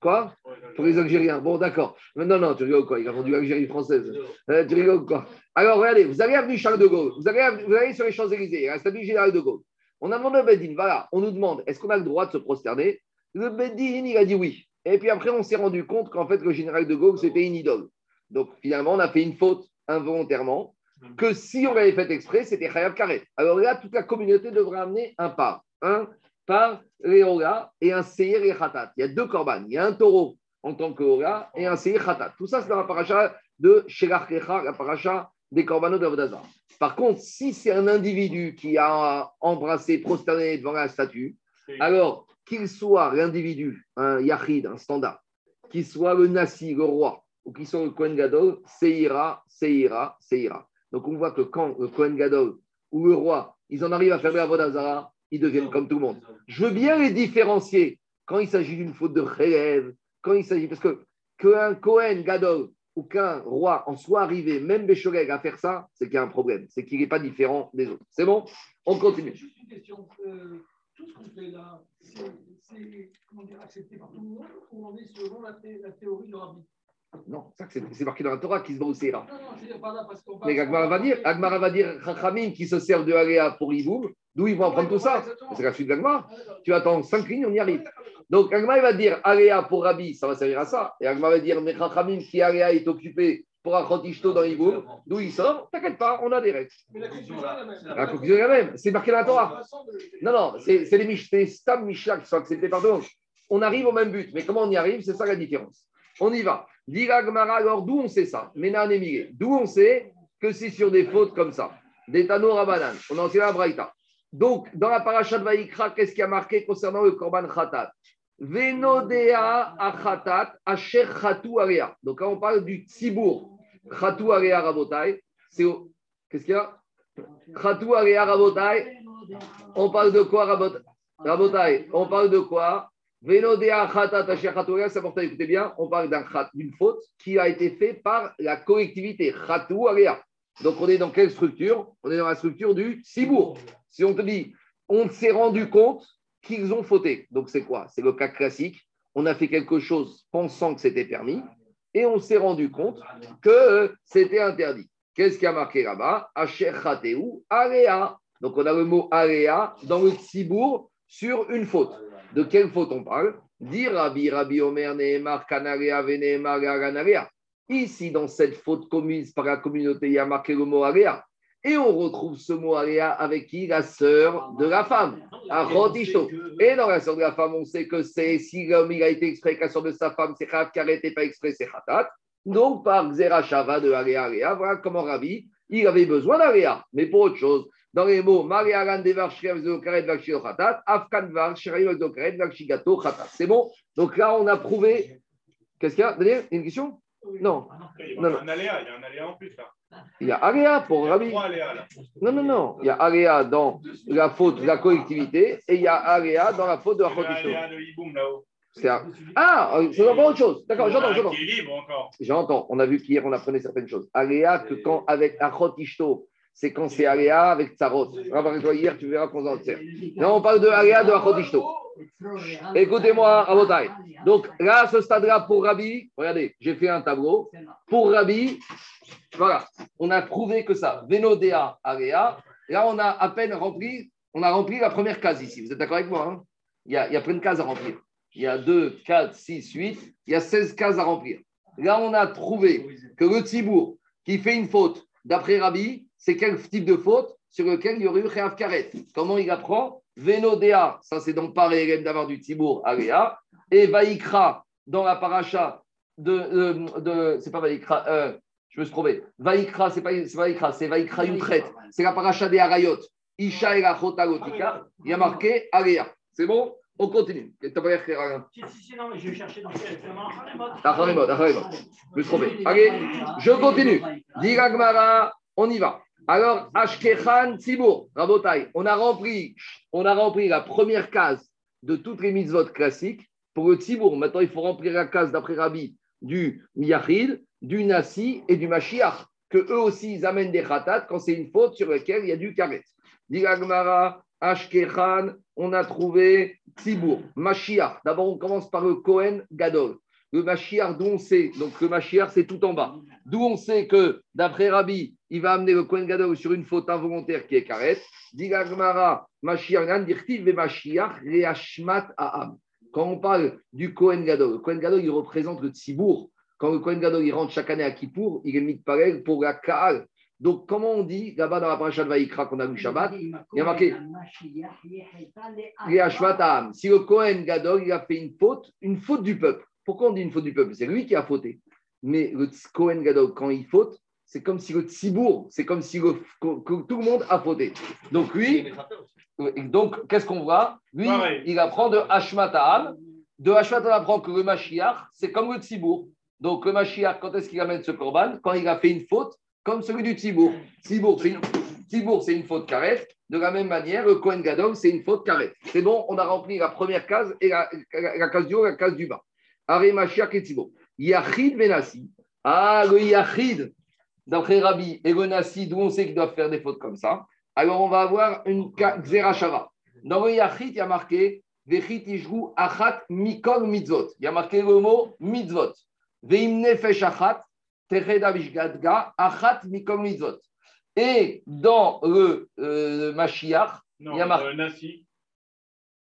Quoi Pour les Algériens. Bon, d'accord. Non, non, tu rigoles quoi? Il a vendu l'Algérie française. Euh, tu rigoles quoi? Alors, regardez, vous allez avenue Charles de Gaulle. Vous allez, vous allez sur les Champs-Élysées, la statue du général de Gaulle. On a demandé au Beddin, voilà, on nous demande, est-ce qu'on a le droit de se prosterner? Le Beddin, il a dit oui. Et puis après, on s'est rendu compte qu'en fait, le général de Gaulle, c'était une idole. Donc, finalement, on a fait une faute involontairement, que si on l'avait fait exprès, c'était Khayab Karet. Alors là, toute la communauté devrait amener un pas. Un par Réola et un Seir et Khatat. Il y a deux korban. Il y a un taureau en tant que Réola et un Seir Khatat. Tout ça, c'est dans la paracha de Shelach la paracha des korbanos d'Avodazar. Par contre, si c'est un individu qui a embrassé, prosterné devant la statue, alors qu'il soit l'individu, un Yachid, un standard, qu'il soit le Nassi, le roi, ou qu'il soit le Kohen Gadol, Seira, Seira, Seira. Donc on voit que quand le Kohen Gadol ou le roi, ils en arrivent à faire la Vodazara, ils deviennent comme tout le monde. Je veux bien les différencier quand il s'agit d'une faute de rêve, quand il s'agit. Parce que qu'un Cohen Gadol ou qu'un roi en soit arrivé, même Béchoreg, à faire ça, c'est qu'il y a un problème. C'est qu'il n'est pas différent des autres. C'est bon? On continue. Juste une question. Euh, tout ce qu'on fait là, c'est accepté par tout le monde ou on est selon la, la théorie de Rabbi non, c'est marqué dans la Torah qui se voit au Seira. Mais Agmara va dire, Agmara va dire, Chachamim qui se sert de Aléa pour Iboum, d'où ils vont apprendre tout ça C'est la suite d'Agmara. Tu attends cinq lignes, on y arrive. Donc Agmara va dire, Aléa pour Rabbi, ça va servir à ça. Et Agmara va dire, mais Chachamim qui Aléa est occupé pour Achotishto dans Iboum, d'où il sort, t'inquiète pas, on a des règles. la conclusion est la même. C'est marqué dans la Torah. Non, non, c'est les Stam Mishnah qui sont acceptés par tout On arrive au même but, mais comment on y arrive, c'est ça la différence. On y va. Gmara, alors d'où on sait ça? D'où on sait que c'est sur des fautes comme ça Des Tano Rabanan. On en sait la Braïta. Donc, dans la paracha de Vaïkra, qu'est-ce qui a marqué concernant le Korban Khatat? Venodea Achatat Asher Area. Donc, là, on parle du Tzibour. Khatu Area Rabotai. Qu'est-ce qu'il y a? Khatu Area Rabotai. On parle de quoi Rabotai? On parle de quoi? C'est important d'écouter bien, on parle d'une faute qui a été faite par la collectivité. Donc on est dans quelle structure? On est dans la structure du Sibour. Si on te dit, on s'est rendu compte qu'ils ont fauté. Donc c'est quoi? C'est le cas classique. On a fait quelque chose pensant que c'était permis et on s'est rendu compte que c'était interdit. Qu'est-ce qui a marqué là-bas? Donc on a le mot Area dans le Sibour sur une faute. De quelle faute on parle? Dire Rabbi, Rabbi Omer. Ici, dans cette faute commise par la communauté, il y a marqué le mot Aria. Et on retrouve ce mot Aria avec qui La sœur de la femme, Achotisho. Et dans la sœur de la femme, on sait que c'est si l'homme a été exprès que la sœur de sa femme, c'est Khat, qui n'était pas exprès, c'est Khatat. Donc, par Xerashava de Aria, Aria, voilà comment Rabbi, il avait besoin d'Aria, mais pour autre chose dans les mots C'est bon? Donc là, on a prouvé. Qu'est-ce qu'il y a? Une question? Non. Il y a un aléa, il y a un aléa en plus là. Il y a aléa pour Rabbi. Non, non, non. Il y a aléa dans la faute de la collectivité et il y a aléa dans la faute de la. C'est un- Ah, euh, c'est encore autre chose. D'accord, j'entends, j'entends. J'entends. On a vu qu'hier, on apprenait certaines choses. Aléa, que quand avec Achot Ishto, c'est quand c'est Aléa avec Tsarot. Hier, tu verras qu'on en sert. Là, on parle de Aléa de Achot Ishto. Écoutez-moi, Rabotai. Donc là, à ce stade-là, pour Rabbi, regardez, j'ai fait un tableau. Pour Rabbi, voilà, on a prouvé que ça, Venodea, Aléa. Là, on a à peine rempli, on a rempli la première case ici. Vous êtes d'accord avec moi hein? Il, y a, plein de cases à remplir. Il y a 2, 4, 6, 8, il y a 16 cases à remplir. Là, on a trouvé que le Tzibour qui fait une faute, d'après Rabbi, c'est quel type de faute sur lequel il y aurait eu Khayav Karet Comment il apprend Venodea, ça c'est donc pas Régem d'avoir du Tzibour, Aléa, et Vaikra, dans la paracha de. de, de- c'est pas Vaikra, euh, je me suis trompé. Vaikra, c'est pas Vaikra, c'est Vaikra Yutret, c'est la paracha des Harayot. Isha et la Chotalotika, il y a marqué Aléa. C'est bon? On continue. Alain Si, si, si, non, mais je vais chercher dans quel. Je me suis trompé. Allez, je continue. Dit Gagmara, on y va. Alors, Ashkechan Tzibour, Rabotai, on a rempli, on a rempli la première case de toutes les mitzvot classiques pour le Tzibour. Maintenant, il faut remplir la case d'après Rabbi du Yachid, du Nassi et du Mashiach, que eux aussi ils amènent des khatat quand c'est une faute sur laquelle il y a du karet. Dit Gagmara, Ashkechan, on a trouvé Tzibour, Mashiach. D'abord, on commence par le Kohen Gadol. Le Mashiach, d'où on sait, donc le Mashiach, c'est tout en bas. D'où on sait que, d'après Rabbi, il va amener le Kohen Gadol sur une faute involontaire qui est karet. Reashmat Aham. Quand on parle du Kohen Gadol, le Kohen Gadol, il représente le Tzibour. Quand le Kohen Gadol, il rentre chaque année à Kippour, il est mis de pareil pour la Kaal. Donc, comment on dit, là-bas dans la paracha de Vaïkra qu'on a lu Shabbat, il y a marqué Si le Kohen Gadol, il a fait une faute, une faute du peuple. Pourquoi on dit une faute du peuple? C'est lui qui a fauté. Mais le Kohen Gadol, quand il faute, c'est comme si le Tzibour, c'est comme si le- tout le monde a fauté. Donc lui, donc qu'est-ce qu'on voit? Lui, Pareil. il apprend de Hashmata'am. De Hashmat, on apprend que le Mashiach, c'est comme le Tzibour. Donc le Mashiach, quand est-ce qu'il amène ce korban? Quand il a fait une faute, comme celui du Tzibour. Tzibour, c'est une, c'est une faute carrette. De la même manière, le Kohen Gadol, c'est une faute carrette. C'est bon, on a rempli la première case et la, la- la case du haut et la case du bas. Et Tzibour. Yachid Benassi. Ah, le Yachid, d'après Rabbi, et le Nassi, d'où on sait qu'ils doivent faire des fautes comme ça. Alors, on va avoir une Xerashava. Dans le Yachid, il y a marqué Vechit Ishru Achat Mikol Mitzvot. Il y a marqué le mot Mitzvot. Veim Nefesh Achat Achat Mikol Mitzvot. Et dans le euh, Mashiach, Non, Il y a marqué- euh, Nassi.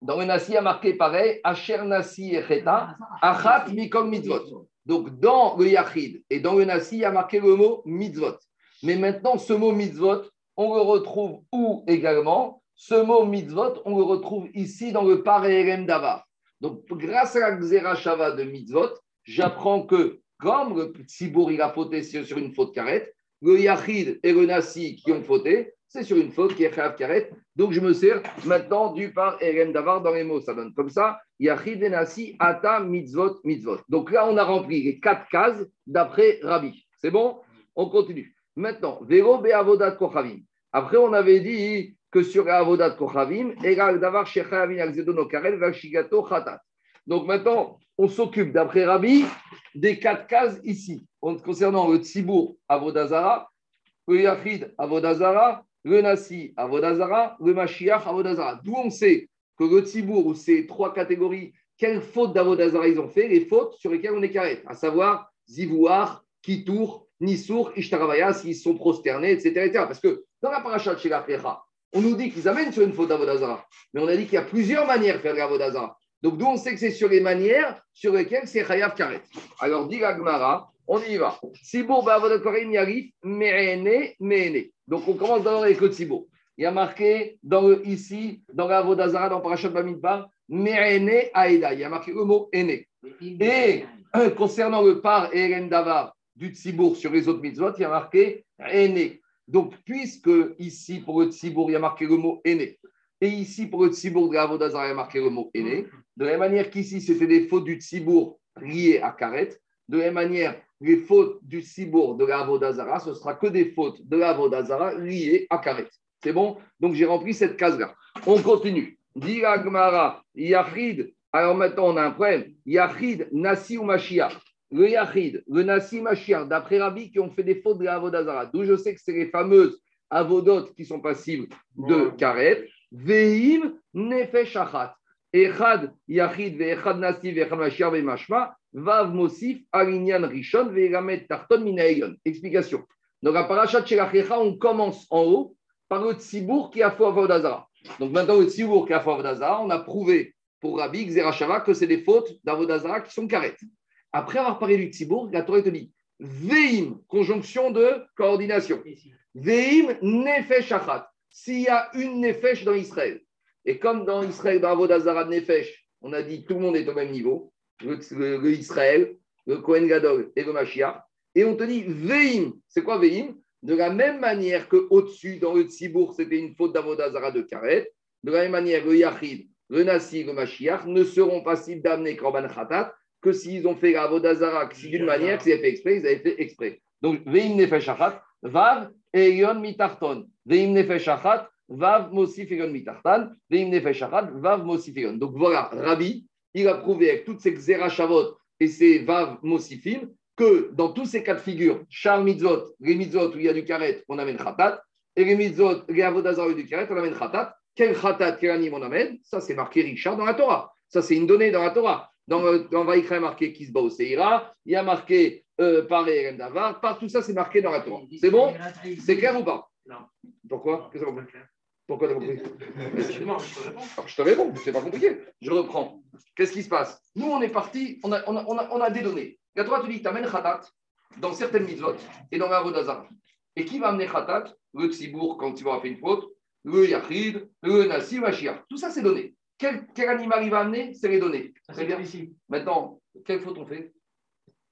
Dans le Nassi, il y a marqué pareil Asher Nassi Echeta Achat Mikol Mitzvot. Donc, dans le Yachid et dans le Nassi, il y a marqué le mot mitzvot. Mais maintenant, ce mot mitzvot, on le retrouve où également? Ce mot mitzvot, on le retrouve ici dans le Parerem Davar. Donc, grâce à la Xera Shava de mitzvot, j'apprends que comme le Tzibour, il a fauté sur une faute carrette, le Yachid et le Nassi qui ont fauté, c'est sur une faute qui est Khayav carrette. Donc, je me sers maintenant du Parerem Davar dans les mots. Ça donne comme ça Yachid et Nassi, Ata, Mitzvot, Mitzvot. Donc là, on a rempli les quatre cases d'après Rabbi. C'est bon? On continue. Maintenant, Vero Be'avodat Kochavim. Après, on avait dit que sur Avodat Kochavim, Egal Davar Shechavim Akzedono Karel Vashigato Khatat. Donc maintenant, on s'occupe, d'après Rabbi, des quatre cases ici. Concernant le Tzibour Avodazara, le Yachid Avodazara, le Nassi Avodazara, le Mashiach Avodazara. D'où on sait que le Tzibour, ou ces trois catégories, quelles fautes d'Avodazara ils ont fait Les fautes sur lesquelles on est carré, à savoir Zivouar, Kitour, Nissour, Ishtaravaya, s'ils sont prosternés, etc., etc. Parce que dans la paracha de Frecha, on nous dit qu'ils amènent sur une faute d'Avodazara. Mais on a dit qu'il y a plusieurs manières de faire de l'Avodazara. Donc, d'où on sait que c'est sur les manières sur lesquelles c'est Chayav Karet. Alors, dit la Gemara, on y va. Sibour, Me'ene, Me'ene. Donc, on commence d'abord avec le Sibour. Il y a marqué dans ici, dans la Avodazara, dans Parashat Bamidbar, Me'ene Aïda. Il y a marqué le mot Ene. Et euh, concernant le par et Eren Davar du Tzibour sur les autres mitzvot, il y a marqué Ene. Donc, puisque ici, pour le Tzibour, il y a marqué le mot Ene, et ici, pour le Tzibour de la Avodazara, il y a marqué le mot Ene, de la même manière qu'ici, c'était des fautes du Tzibour liées à Karet, de la même manière, les fautes du Tzibour de la Avodazara, ce sera que des fautes de la Avodazara liées à Karet. C'est bon? Donc, j'ai rempli cette case-là. On continue. Gemara, Yachid, Alors maintenant, on a un problème. Yachid, Nasi ou Mashiach. Le Yachid, le Nasi Mashiach, d'après Rabbi, qui ont fait des fautes de la Avodazara, d'où je sais que c'est les fameuses Avodot qui sont passibles de Karet. Veim Nefesh Achat. Echad Yachid, Ve'echad Nasi, Ve'echad Mashiach, Ve'mashma. Vav Mosif, Alinyan Rishon, Ve'iramet Tarton Minayon. Explication. Donc, à Parashat Shelachecha, on commence en haut par le Tzibour qui a fait Avodazara. Donc, maintenant, le Tzibour qui a fait Avodazara, on a prouvé pour Rabbi Xerashava que c'est des fautes d'Avodazara qui sont carrettes. Après avoir parlé du Tzibour, la Torah te dit Veim, conjonction de coordination. Veim Nefesh Achat. S'il y a une Nefesh dans Israël, et comme dans Israël, dans Avodazara Nefesh, on a dit tout le monde est au même niveau, le, Israël, le Kohen Gadol et le Mashiach, et on te dit Veim, c'est quoi Veim? De la même manière que au-dessus, dans le c'était une faute d'Avodazara de Karet, de la même manière, le Yachid, le Nassi, le Mashiach ne seront passibles d'amener Korban Khatat que s'ils ont fait la Avodazara, si d'une manière, s'ils avaient fait exprès, ils avaient fait exprès. Donc, Veim Nefesh Achat, Vav Eyon Mitarton. Veim Nefesh Achat, Vav Mitartan. Veim Vav. Donc voilà, Rabbi, il a prouvé avec toutes ces Xerashavot et ces Vav Mosifim que dans tous ces cas de figure, Char Mitzvot, les où il y a du Karet, on amène Khatat, et les Mitzvot, les Avodazara où il y a du Karet, on amène Khatat. Quel Khatat, quel anime on amène? Ça, c'est marqué Richard dans la Torah. Ça, c'est une donnée dans la Torah. Dans, dans Vaïkra, il y a marqué Kisba Seira, il y a marqué euh, Paré Davar, par tout ça, c'est marqué dans la Torah. C'est bon? C'est clair ou pas? Non. Pourquoi? Pourquoi t'as compris <laughs> Excuse-moi, je te réponds. Alors, Je te réponds, c'est pas compliqué. Je reprends. Qu'est-ce qui se passe? Nous, on est parti, on a, on, a, on, a, on a des données. La Torah te dit, tu amènes Khatat dans certaines mitzvot et dans la Vodazara. Et qui va amener Khatat? Le Tzibour, quand il va faire une faute, le Yachid, le Nassi, le Mashiach. Tout ça, c'est donné. Quel, quel animal il va amener? C'est les données. Ça, Très c'est bien. ici. Maintenant, quelle faute on fait?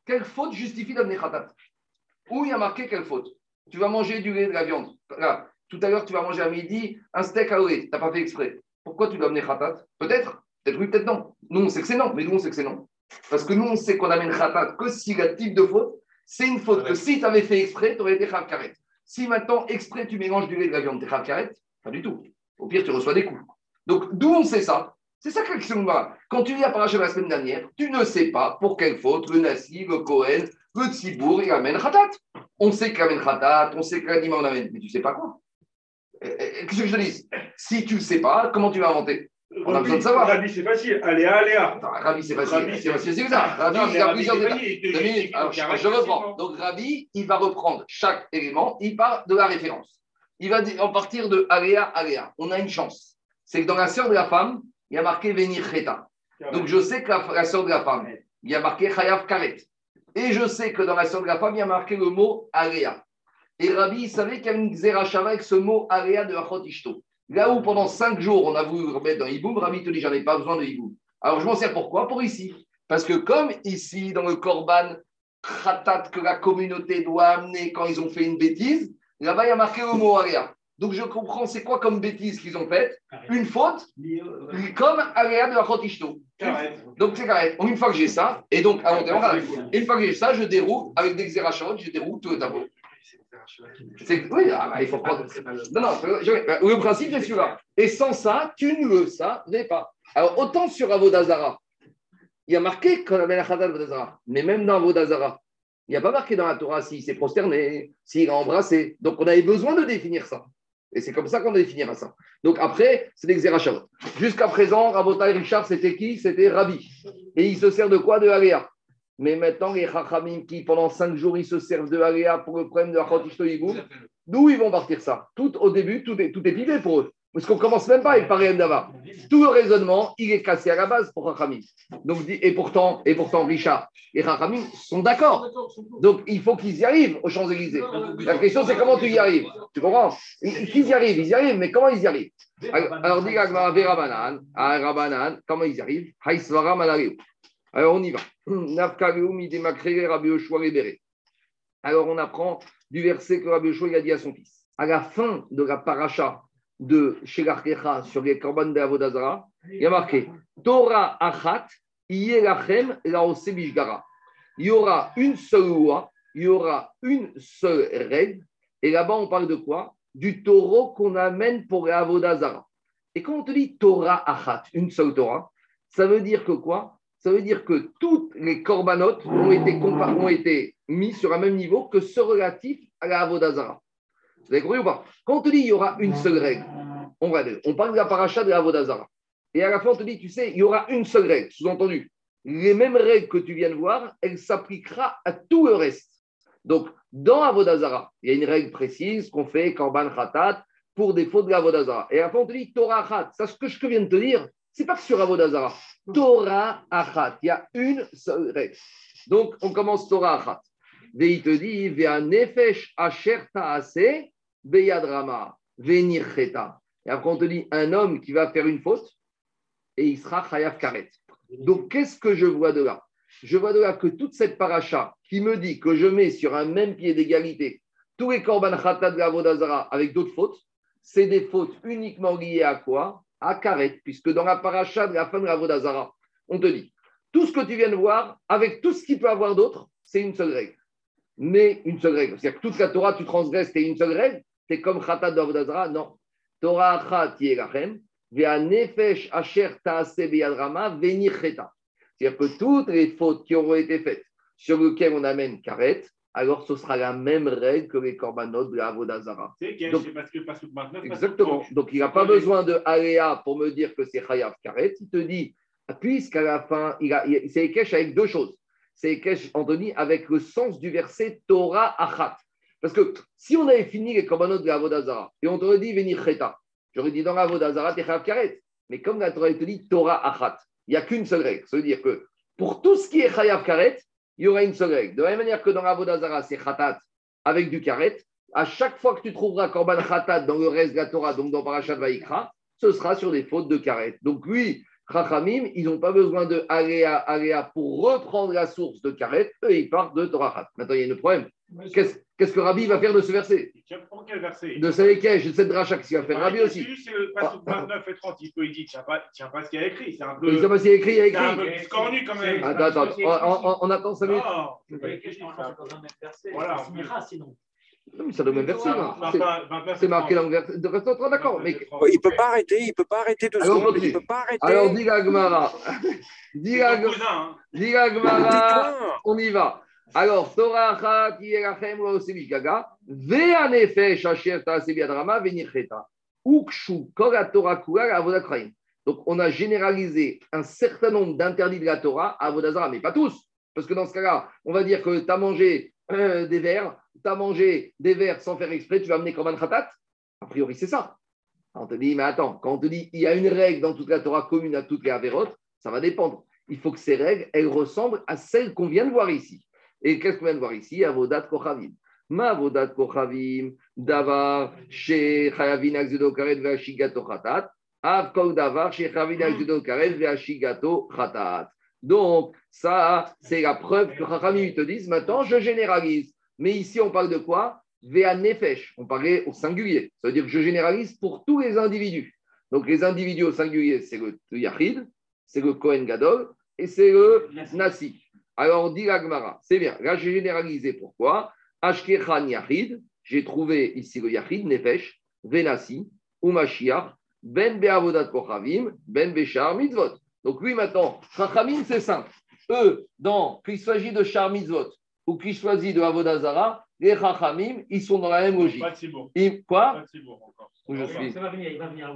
Quelle faute justifie d'amener khatat? Où il y a marqué quelle faute? Tu vas manger du lait, de la viande. Là, tout à l'heure, tu vas manger à midi un steak à. Tu n'as pas fait exprès. Pourquoi tu dois amener khatat? Peut-être. Peut-être oui, peut-être non. Nous, on sait que c'est non, mais nous, on sait que c'est non. Parce que nous, on sait qu'on amène khatat que si le type de faute, c'est une faute que si tu avais fait exprès, tu aurais été khav karet. Si maintenant, exprès, tu mélanges du lait et de la viande, tu es khav karet, pas du tout. Au pire, tu reçois des coups. Donc, d'où on sait ça? C'est ça que va. Quand tu lis à la semaine dernière, tu ne sais pas pour quelle faute le Nassi, le Kohen, le Tzibour, il amène Khatat. On sait qu'il amène Khatat, on sait en amène, mais tu ne sais pas quoi. Euh, euh, Qu'est-ce que je te dis? Si tu ne sais pas, comment tu vas inventer? On a besoin de savoir. Rabbi, c'est facile. Aléa, aléa. Rabbi, c'est facile. Rabbi, C'est facile, c'est ça. Rabbi, il a plusieurs te Alors, je, reprends. Donc, Rabbi, il va reprendre chaque élément, il part de la référence. Il va en partir de Aléa, Aléa. On a une chance. C'est que dans la sœur de la femme, il y a marqué Venir Cheta. Donc, je sais que la, la sœur de la femme, il y a marqué Chayav Karet. Et je sais que dans la sœur de la femme, il y a marqué le mot Aléa. Et Rabbi, il savait qu'il y avait une Xerashava avec ce mot Aléa de Achot Ishto. Là où pendant cinq jours, on a voulu remettre dans Iboum, Rabbi te dit j'en ai pas besoin de Iboum. Alors je m'en sers pourquoi? Pour ici. Parce que comme ici, dans le Korban, Khatat que la communauté doit amener quand ils ont fait une bêtise, là-bas, il y a marqué le mot Aléa. Donc je comprends c'est quoi comme bêtise qu'ils ont faite? Une faute, comme Aléa de Achot Ishto. Donc c'est carré. Une fois que j'ai ça, et donc à terme, voilà. une fois que j'ai ça, je déroule avec des Xerashot, je déroule tout le tableau. Oui, ah, bah, il faut prendre. Non, non, le principe c'est celui-là. Et sans ça, tu ne le savais pas. Alors, autant sur Avodazara, il y a marqué qu'on avait la Avodazara, mais même dans Avodazara, il n'y a pas marqué dans la Torah s'il s'est prosterné, s'il a embrassé. Donc, on avait besoin de définir ça. Et c'est comme ça qu'on définira ça. Donc, après, c'est des Xerashavot. Jusqu'à présent, Rabotai Richard, c'était qui? C'était Rabbi. Et il se sert de quoi? De Aléa. Mais maintenant, les Chachamim qui, pendant cinq jours, ils se servent de Aléa pour le problème de Yiboum, D'où ils vont partir ça? Tout au début, tout est, tout est pipé pour eux. Parce qu'on commence même pas avec Pareil Dava. Tout le raisonnement, il est cassé à la base pour Rachamim. Donc, et pourtant, et pourtant, Richard et Rachamim sont d'accord. Donc, il faut qu'ils y arrivent aux Champs-Élysées. La question, c'est comment tu y arrives? Tu comprends? Ils qu'ils y arrivent, ils y arrivent, mais comment ils y arrivent? Alors, à Rabanan, comment ils y arrivent? Alors, on y va. <clears throat> Alors, on apprend du verset que Rabbi Yoshua a dit à son fils. À la fin de la paracha de Shelarkecha sur les korban de Avodazara, il y a marqué Torah Achat, Yelachem, Laose Bishgara. Il y aura une seule loi, il y aura une seule règle. Et là-bas, on parle de quoi? Du taureau qu'on amène pour Avodazara. Et quand on te dit Torah Achat, une seule Torah, Ça veut dire que quoi? Ça veut dire que toutes les corbanotes ont été, ont été mis sur un même niveau que ce relatif à la Avodazara. Vous avez compris ou pas? Quand on te dit il y aura une seule règle, on, parle de la paracha de la Avodazara. Et à la fin, on te dit, tu sais, il y aura une seule règle, sous-entendu. Les mêmes règles que tu viens de voir, elles s'appliquera à tout le reste. Donc, dans Avodazara, il y a une règle précise qu'on fait Korban Khatat pour des fautes de Avodazara. Et après, on te dit Torah Khat. Ça, ce que je viens de te dire, c'est pas que sur Avodazara. Torah Achat. Il y a une seule règle. Donc, on commence Torah Achat. Et il te dit Vea Nefesh Asher Taase Beyadrama Venircheta. Et après, on te dit un homme qui va faire une faute et il sera Chayav Karet. Donc, qu'est-ce que je vois de là? Je vois de là que toute cette paracha qui me dit que je mets sur un même pied d'égalité tous les korban khatat de avec d'autres fautes, c'est des fautes uniquement liées à quoi? À Karet, puisque dans la paracha de la fin de la Vodazara, on te dit tout ce que tu viens de voir, avec tout ce qu'il peut avoir d'autre, c'est une seule règle. Mais une seule règle. C'est-à-dire que toute la Torah, tu transgresses, c'est une seule règle. C'est comme khatat de la Vodazara, non. Torah achat yelachem, vea nefesh asher taase beyadrama venicheta. C'est-à-dire que toutes les fautes qui auront été faites sur lesquelles on amène karet, alors ce sera la même règle que les korbanot de la Avodazara. C'est qu'il y a- Donc- c'est parce que parce que 29, parce que Exactement. 30. Donc il n'a pas besoin de aléa pour me dire que c'est Chayav Karet. Il te dit, puisqu'à la fin, il a, il- c'est Ekech avec deux choses. C'est Ekech, Anthony, avec le sens du verset Torah Achat. Parce que si on avait fini les korbanot de la Avodazara et on t'aurait dit venir Cheta, j'aurais dit dans la Avodazara, t'es Chayav Karet. Mais comme la Torah te dit Torah Achat, il n'y a qu'une seule règle. Ça veut dire que pour tout ce qui est Chayav Karet, il y aura une seule règle. De la même manière que dans Avodazara, c'est Khatat avec du Karet, à chaque fois que tu trouveras Korban Khatat dans le reste de la Torah, donc dans Parashat Vaikra, ce sera sur des fautes de Karet. Donc oui, Chachamim, ils n'ont pas besoin de Aléa, Aléa pour reprendre la source de Karet, eux, ils partent de Torah. Maintenant, il y a un problème. Qu'est-ce qu'est-ce que Rabbi va faire de ce verset? Tu prends quel verset? De Salekej, de cette qu'est-ce qu'il va faire? Rabbi aussi. C'est le passage Ah. 29 et 30. Il peut il dit, tient pas, ce qu'il y a écrit. C'est un peu. Il ne sait pas s'il y a écrit, il y a C'est un écrit. peu discornu quand même. Attends, attends, on, on- on attend 5 minutes. Non, C'est pas écrit dans dans un même verset. Voilà. Sinon. Non, mais c'est le même verset. non. C'est- 29, 29, C'est marqué dans le verset. de verset 30, D'accord, mais Il ne peut pas arrêter, il ne peut pas arrêter deux secondes, il peut pas arrêter. alors dis la. <laughs> Dis C'est cousin, hein. Dis la. Tais-toi. On y va. Alors, achat yelachem osemi gaga, biadrama ve'nicheta. Ukshu kol Torah kula. Donc, on a généralisé un certain nombre d'interdits de la Torah à Avodazara, mais pas tous. Parce que dans ce cas-là, on va dire que tu as mangé euh, des vers, tu as mangé des vers sans faire exprès, tu vas amener Korban Khatat. A priori, c'est ça. On te dit, mais attends, quand on te dit il y a une règle dans toute la Torah commune à toutes les Avérotes, ça va dépendre. Il faut que ces règles, elles ressemblent à celles qu'on vient de voir ici. Et qu'est-ce qu'on vient de voir ici? Avodat Kochavim. Ma Avodat Kochavim, Davar, She Chayavin Akzedo Karet Khatat, Av Davar, She Chayavin Akzedo Karet Veashigato Khatat. Donc, ça, c'est la preuve que Chachamim te disent maintenant, je généralise. Mais ici, on parle de quoi? Vea Nefesh. On parlait au singulier. Ça veut dire que je généralise pour tous les individus. Donc, les individus au singulier, c'est le Yachid, c'est le Kohen Gadol et c'est le Nasi. Alors, on dit la Gemara, c'est bien. Là, j'ai généralisé. Pourquoi Ashkechan Yachid, j'ai trouvé ici le Yachid, Nefesh, Venasi, Umashiach, Ben Be'avodat Kochavim, Ben Beshar Mitzvot. Donc, oui, maintenant, Chachamim, c'est simple. Eux, dans, qu'il s'agit de Shar Mitzvot ou qu'il s'agit de Avodazara, les Chachamim, ils sont dans la même logique. Pas de Cibourg. Ils- quoi? Pas je suis Ça va venir, il va venir.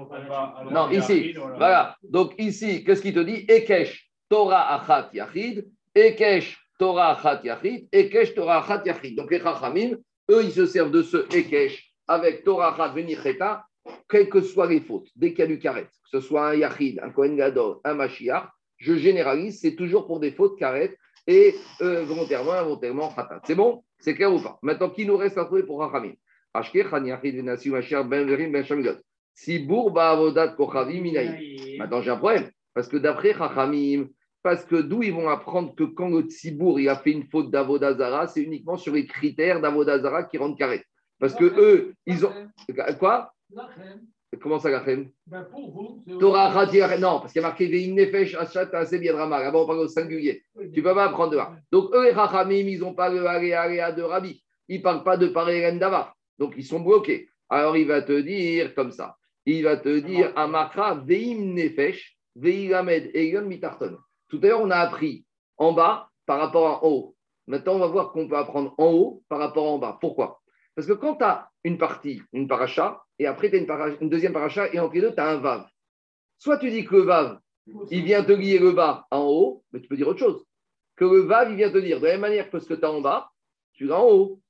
Non, ici. Voilà. Donc ici, qu'est-ce qu'il te dit? Ekesh, Torah Achat Yachid, Ekesh, Torah Achat Yachid, Ekesh, Torah Achat Yachid. Donc les Chachamim, eux, ils se servent de ce Ekesh avec Torah Achat Venicheta, quelles que soient les fautes, dès qu'il y a du karet, que ce soit un Yachid, un Kohen Gadol, un Mashiach, je généralise, c'est toujours pour des fautes karet et euh, volontairement, involontairement, Khatat. C'est bon? C'est clair ou pas? Maintenant, qui nous reste à trouver pour Chachamim? Ben Ben Shamilot. Sibour, Ba'avodat, Kochavim, Minaï. Maintenant, j'ai un problème. Parce que d'après Chachamim, parce que d'où ils vont apprendre que quand le Tzibour il a fait une faute d'Avodazara, c'est uniquement sur les critères d'Avodazara qui rendent carré. Parce que eux, ils ont. Quoi? Comment ça, Gachem ben pour vous, c'est Torah Khatir- Non, parce qu'il y a marqué Veim Nefesh Achat Aseh Biedrama. Là-bas, on parle au singulier. Tu ne peux pas apprendre de là. Donc, eux, les Chachamim, ils n'ont pas le Aléa de Rabbi. Ils ne parlent pas de Parelen Davar. Donc, ils sont bloqués. Alors, il va te dire comme ça. Il va te dire Amakra Veim Nefesh Veilamed Elion Mitarton. Tout à l'heure, on a appris en bas par rapport à en haut. Maintenant, on va voir qu'on peut apprendre en haut par rapport à en bas. Pourquoi? Parce que quand tu as une partie, une paracha, et après tu as une, deuxième paracha, et entre les deux, tu as un vav. Soit tu dis que le vav, il vient te lier le bas en haut, mais tu peux dire autre chose. Que le vav, il vient te dire de la même manière que ce que tu as en bas, tu l'as en haut.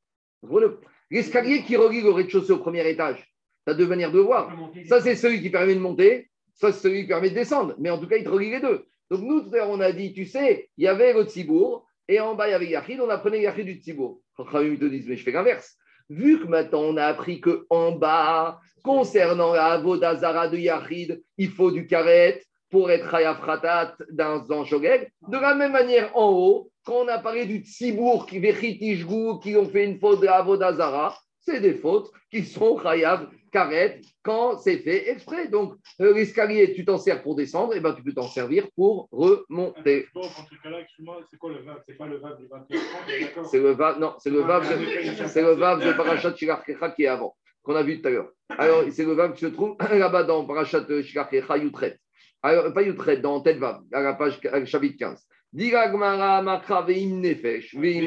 L'escalier qui relie le rez-de-chaussée au premier étage, tu as deux manières de voir. Ça, c'est celui qui permet de monter, ça, c'est celui qui permet de descendre. Mais en tout cas, il te relie les deux. Donc, nous, tout à l'heure, on a dit, tu sais, il y avait le Tzibour, et en bas, il y avait Yachid, on apprenait Yachid du Tzibour. Chachamim te disent, mais je fais l'inverse. Vu que maintenant, on a appris qu'en bas, concernant la Avodazara de Yachid, il faut du karet pour être Hayav Khatat dans un Shogeg. De la même manière, en haut, quand on a parlé du Tzibour qui qui ont fait une faute de Avodazara, c'est des fautes qui sont Hayav Karet quand c'est fait exprès. Donc, euh, l'escalier, tu t'en sers pour descendre, et ben tu peux t'en servir pour remonter. Donc, en tout cas-là, excuse-moi, c'est quoi le VAV C'est pas le VAV du 21 d'accord? C'est le vav, non, c'est le vav, de- c'est le vav de Parashat Shilach Kecha qui est avant, qu'on a vu tout à l'heure. Alors, c'est le vav qui se trouve <laughs> là-bas dans Parashat Shilach Kecha Yutret. Alors, pas Yutret, dans Tel Vav, à la page chapitre 15. Dira Gmara Makra Veim Nefesh, Veim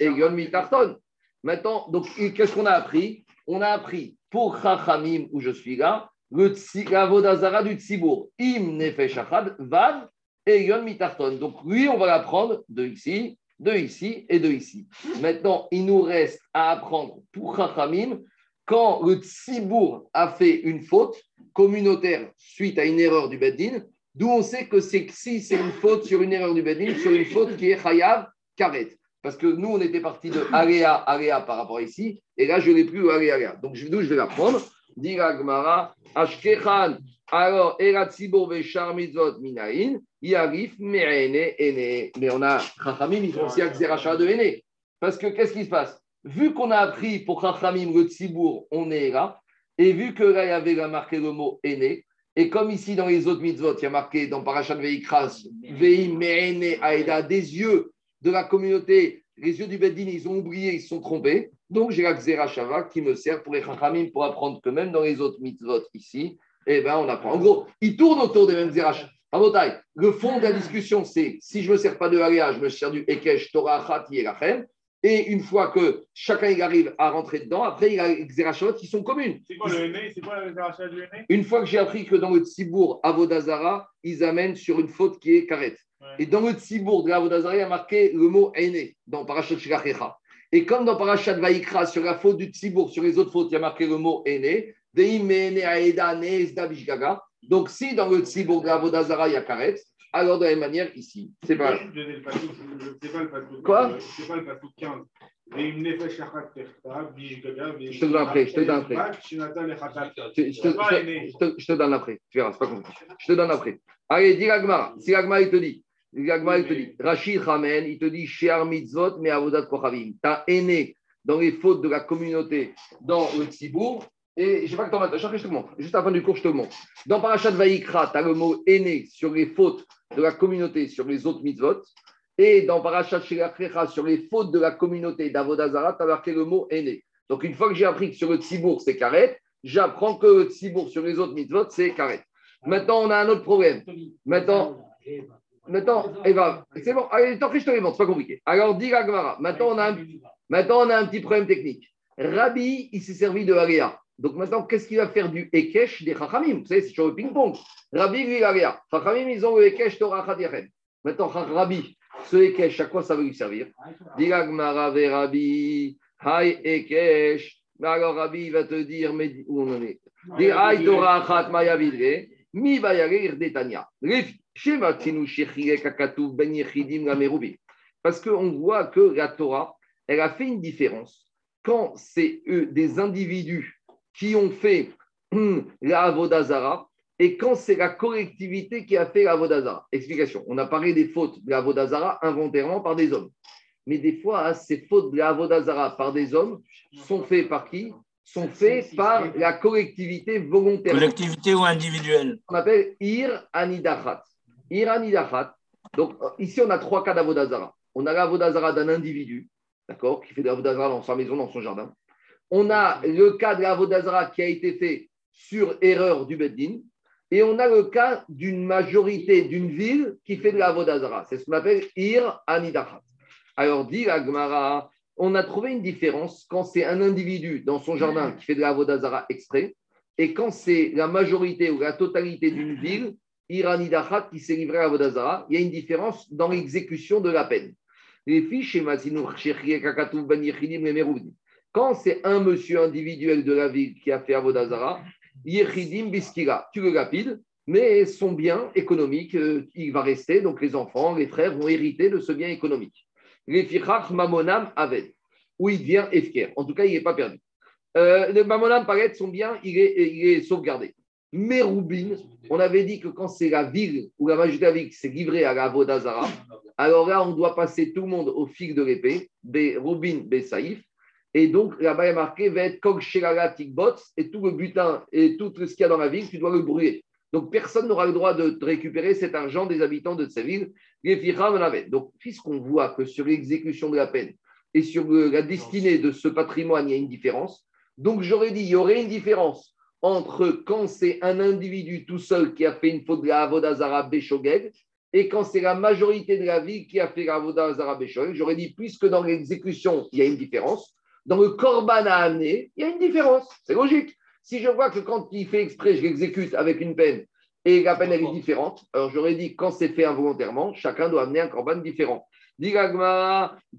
Egon Mitarton. Maintenant, donc, qu'est-ce qu'on a appris? On a appris pour Chachamim, où je suis là, le tsi- la Vodazara du Tzibour, Im Nefesh Achad, Vav, Egon Mitarton. Donc, lui, on va l'apprendre de ici, de ici et de ici. Maintenant, il nous reste à apprendre pour Chachamim, quand le Tzibour a fait une faute communautaire suite à une erreur du Beddin, d'où on sait que c'est si c'est une faute sur une erreur du Beddin, sur une faute qui est Chayav Karet. Parce que nous, on était parti de Aléa, Aléa par rapport à ici, et là, je n'ai plus Aléa, Aléa. Donc, je- d'où je vais l'apprendre? Dira Gmara, Ashkechan, alors, Erat Tzibour Veshar Mitzvot Minaïn, Yarif Me'ene Ene. Mais on a, Chachamim, ils font aussi Akzerachat de Ene. Parce que qu'est-ce qui se passe? Vu qu'on a appris pour Chachamim le Tzibour, on est là, et vu que là, il y avait là marqué le mot Ene, et comme ici dans les autres mitzvot, il y a marqué dans Parashat Veikras, Veim Me'ene Aeda, des yeux de la communauté, les yeux du Beddin, ils ont oublié, ils se sont trompés. Donc j'ai la Xerashava qui me sert pour les Chachamim pour apprendre que même dans les autres mitzvot ici, eh ben, on apprend. En gros, ils tournent autour des mêmes le fond de la discussion, c'est si je ne me sers pas de Aléa, je me sers du Ekesh, Torah, Achat, Yelachem. Et une fois que chacun il arrive à rentrer dedans, après il y a les qui sont communes. C'est quoi le aîné C'est quoi le du aîné Une fois que j'ai appris que dans le Tzibour, Avodazara, ils amènent sur une faute qui est karet. Et dans le Tzibour de Avodazara, il y a marqué le mot aîné dans Parashat Shirachecha. Et comme dans Parashat Vaikra, sur la faute du Tzibour, sur les autres fautes, il y a marqué le mot aîné. Donc si dans le Tzibour de Avodazara, il y a karet, alors de la même manière ici, c'est pas. C'est pas le. Quoi? C'est pas le pasouk 15. Et une nefesh achat terta, bishgaga, Je te donne après, je te donne après. Je, te, donne après. Tu verras, c'est pas compliqué. Je te donne après. Allez, dis l'agma. Si l'agma, il te dit, l'agma, il te dit, Rachid Ramen, il te dit, Shear mitzvot, mais avodat kochavim. T'as aîné dans les fautes de la communauté dans le Tzibour. Et je ne sais pas que t'en je te montre. Juste à la fin du cours, je te montre. Dans Parashat Vaikra, tu as le mot aîné sur les fautes de la communauté sur les autres mitzvot. Et dans Parashat Shelachecha, sur les fautes de la communauté d'Avodazara, tu as marqué le mot aîné. Donc, une fois que j'ai appris que sur le Tzibour, c'est carré, j'apprends que le Tzibour sur les autres mitzvot, c'est carré. Maintenant, on a un autre problème. Maintenant, maintenant, Eva, c'est bon, allez, tant que je te les montre, c'est pas compliqué. Alors, dis la Gemara. Maintenant, on a un, maintenant, on a un petit problème technique. Rabbi, il s'est servi de Aléa. Donc maintenant, qu'est-ce qu'il va faire du Ekesh des Chachamim? Vous savez, c'est toujours le ping-pong. Rabbi, lui, Aléa. Chachamim, ils ont le Ekesh Torah Chadichem. Maintenant, Rabbi, ce Ekesh, à quoi ça va lui servir? Dis la Gemara ve Rabbi, Hai Ekesh. Alors, Rabbi, il va te dire, mais où on en est? Dis Hai Torah Chat Maya Vidre, Mi Bayarir Detania. Shema Ben. Parce qu'on voit que la Torah, elle a fait une différence. Quand c'est eux, des individus qui ont fait hum, la Avodazara et quand c'est la collectivité qui a fait la Avodazara. Explication. On a parlé des fautes de la Avodazara involontairement par des hommes. Mais des fois, hein, ces fautes de la Avodazara par des hommes sont faites par qui? Sont faites par la collectivité volontaire. Collectivité ou individuelle On appelle Ir Anidachat. Ir Anidachat. Donc, euh, ici, on a trois cas d'Avodazara. On a l'Avodazara d'un individu, d'accord, qui fait de l'Avodazara dans sa maison, dans son jardin. On a le cas de l'Avodazara qui a été fait sur erreur du Beddin. Et on a le cas d'une majorité d'une ville qui fait de la Vodazara. C'est ce qu'on appelle Ir Anidachat. Alors, dit la on a trouvé une différence quand c'est un individu dans son jardin qui fait de la Vodazara exprès et quand c'est la majorité ou la totalité d'une ville, Ir Anidachat, qui s'est livré à Vodazara. Il y a une différence dans l'exécution de la peine. Les fiches, quand c'est un monsieur individuel de la ville qui a fait Avodazara, Yechidim Biskira, tu le lapides, mais son bien économique, euh, il va rester, donc les enfants, les frères vont hériter de ce bien économique. Les Fichach Mamonam Aved, où il devient Efker. En tout cas, il n'est pas perdu. Euh, Mamonam son bien, il est sauvegardé. Mais Roubin, on avait dit que quand c'est la ville ou la majorité qui s'est livrée à la Avodazara, alors là, on doit passer tout le monde au fil de l'épée, Roubin, Be Saïf. Et donc, là-bas, il est marqué va être Kog Shelala Tikbots, et tout le butin et tout ce qu'il y a dans la ville, tu dois le brûler. Donc, personne n'aura le droit de récupérer cet argent des habitants de cette ville. Donc, puisqu'on voit que sur l'exécution de la peine et sur la destinée de ce patrimoine, il y a une différence, donc j'aurais dit, il y aurait une différence entre quand c'est un individu tout seul qui a fait une faute de la Avodazara Beshogeg et quand c'est la majorité de la ville qui a fait la Avodazara Beshogeg. J'aurais dit, puisque dans l'exécution, il y a une différence, dans le Corban à amener, il y a une différence. C'est logique. Si je vois que quand il fait exprès, je l'exécute avec une peine et la peine est différente, alors j'aurais dit, quand c'est fait involontairement, chacun doit amener un Corban différent.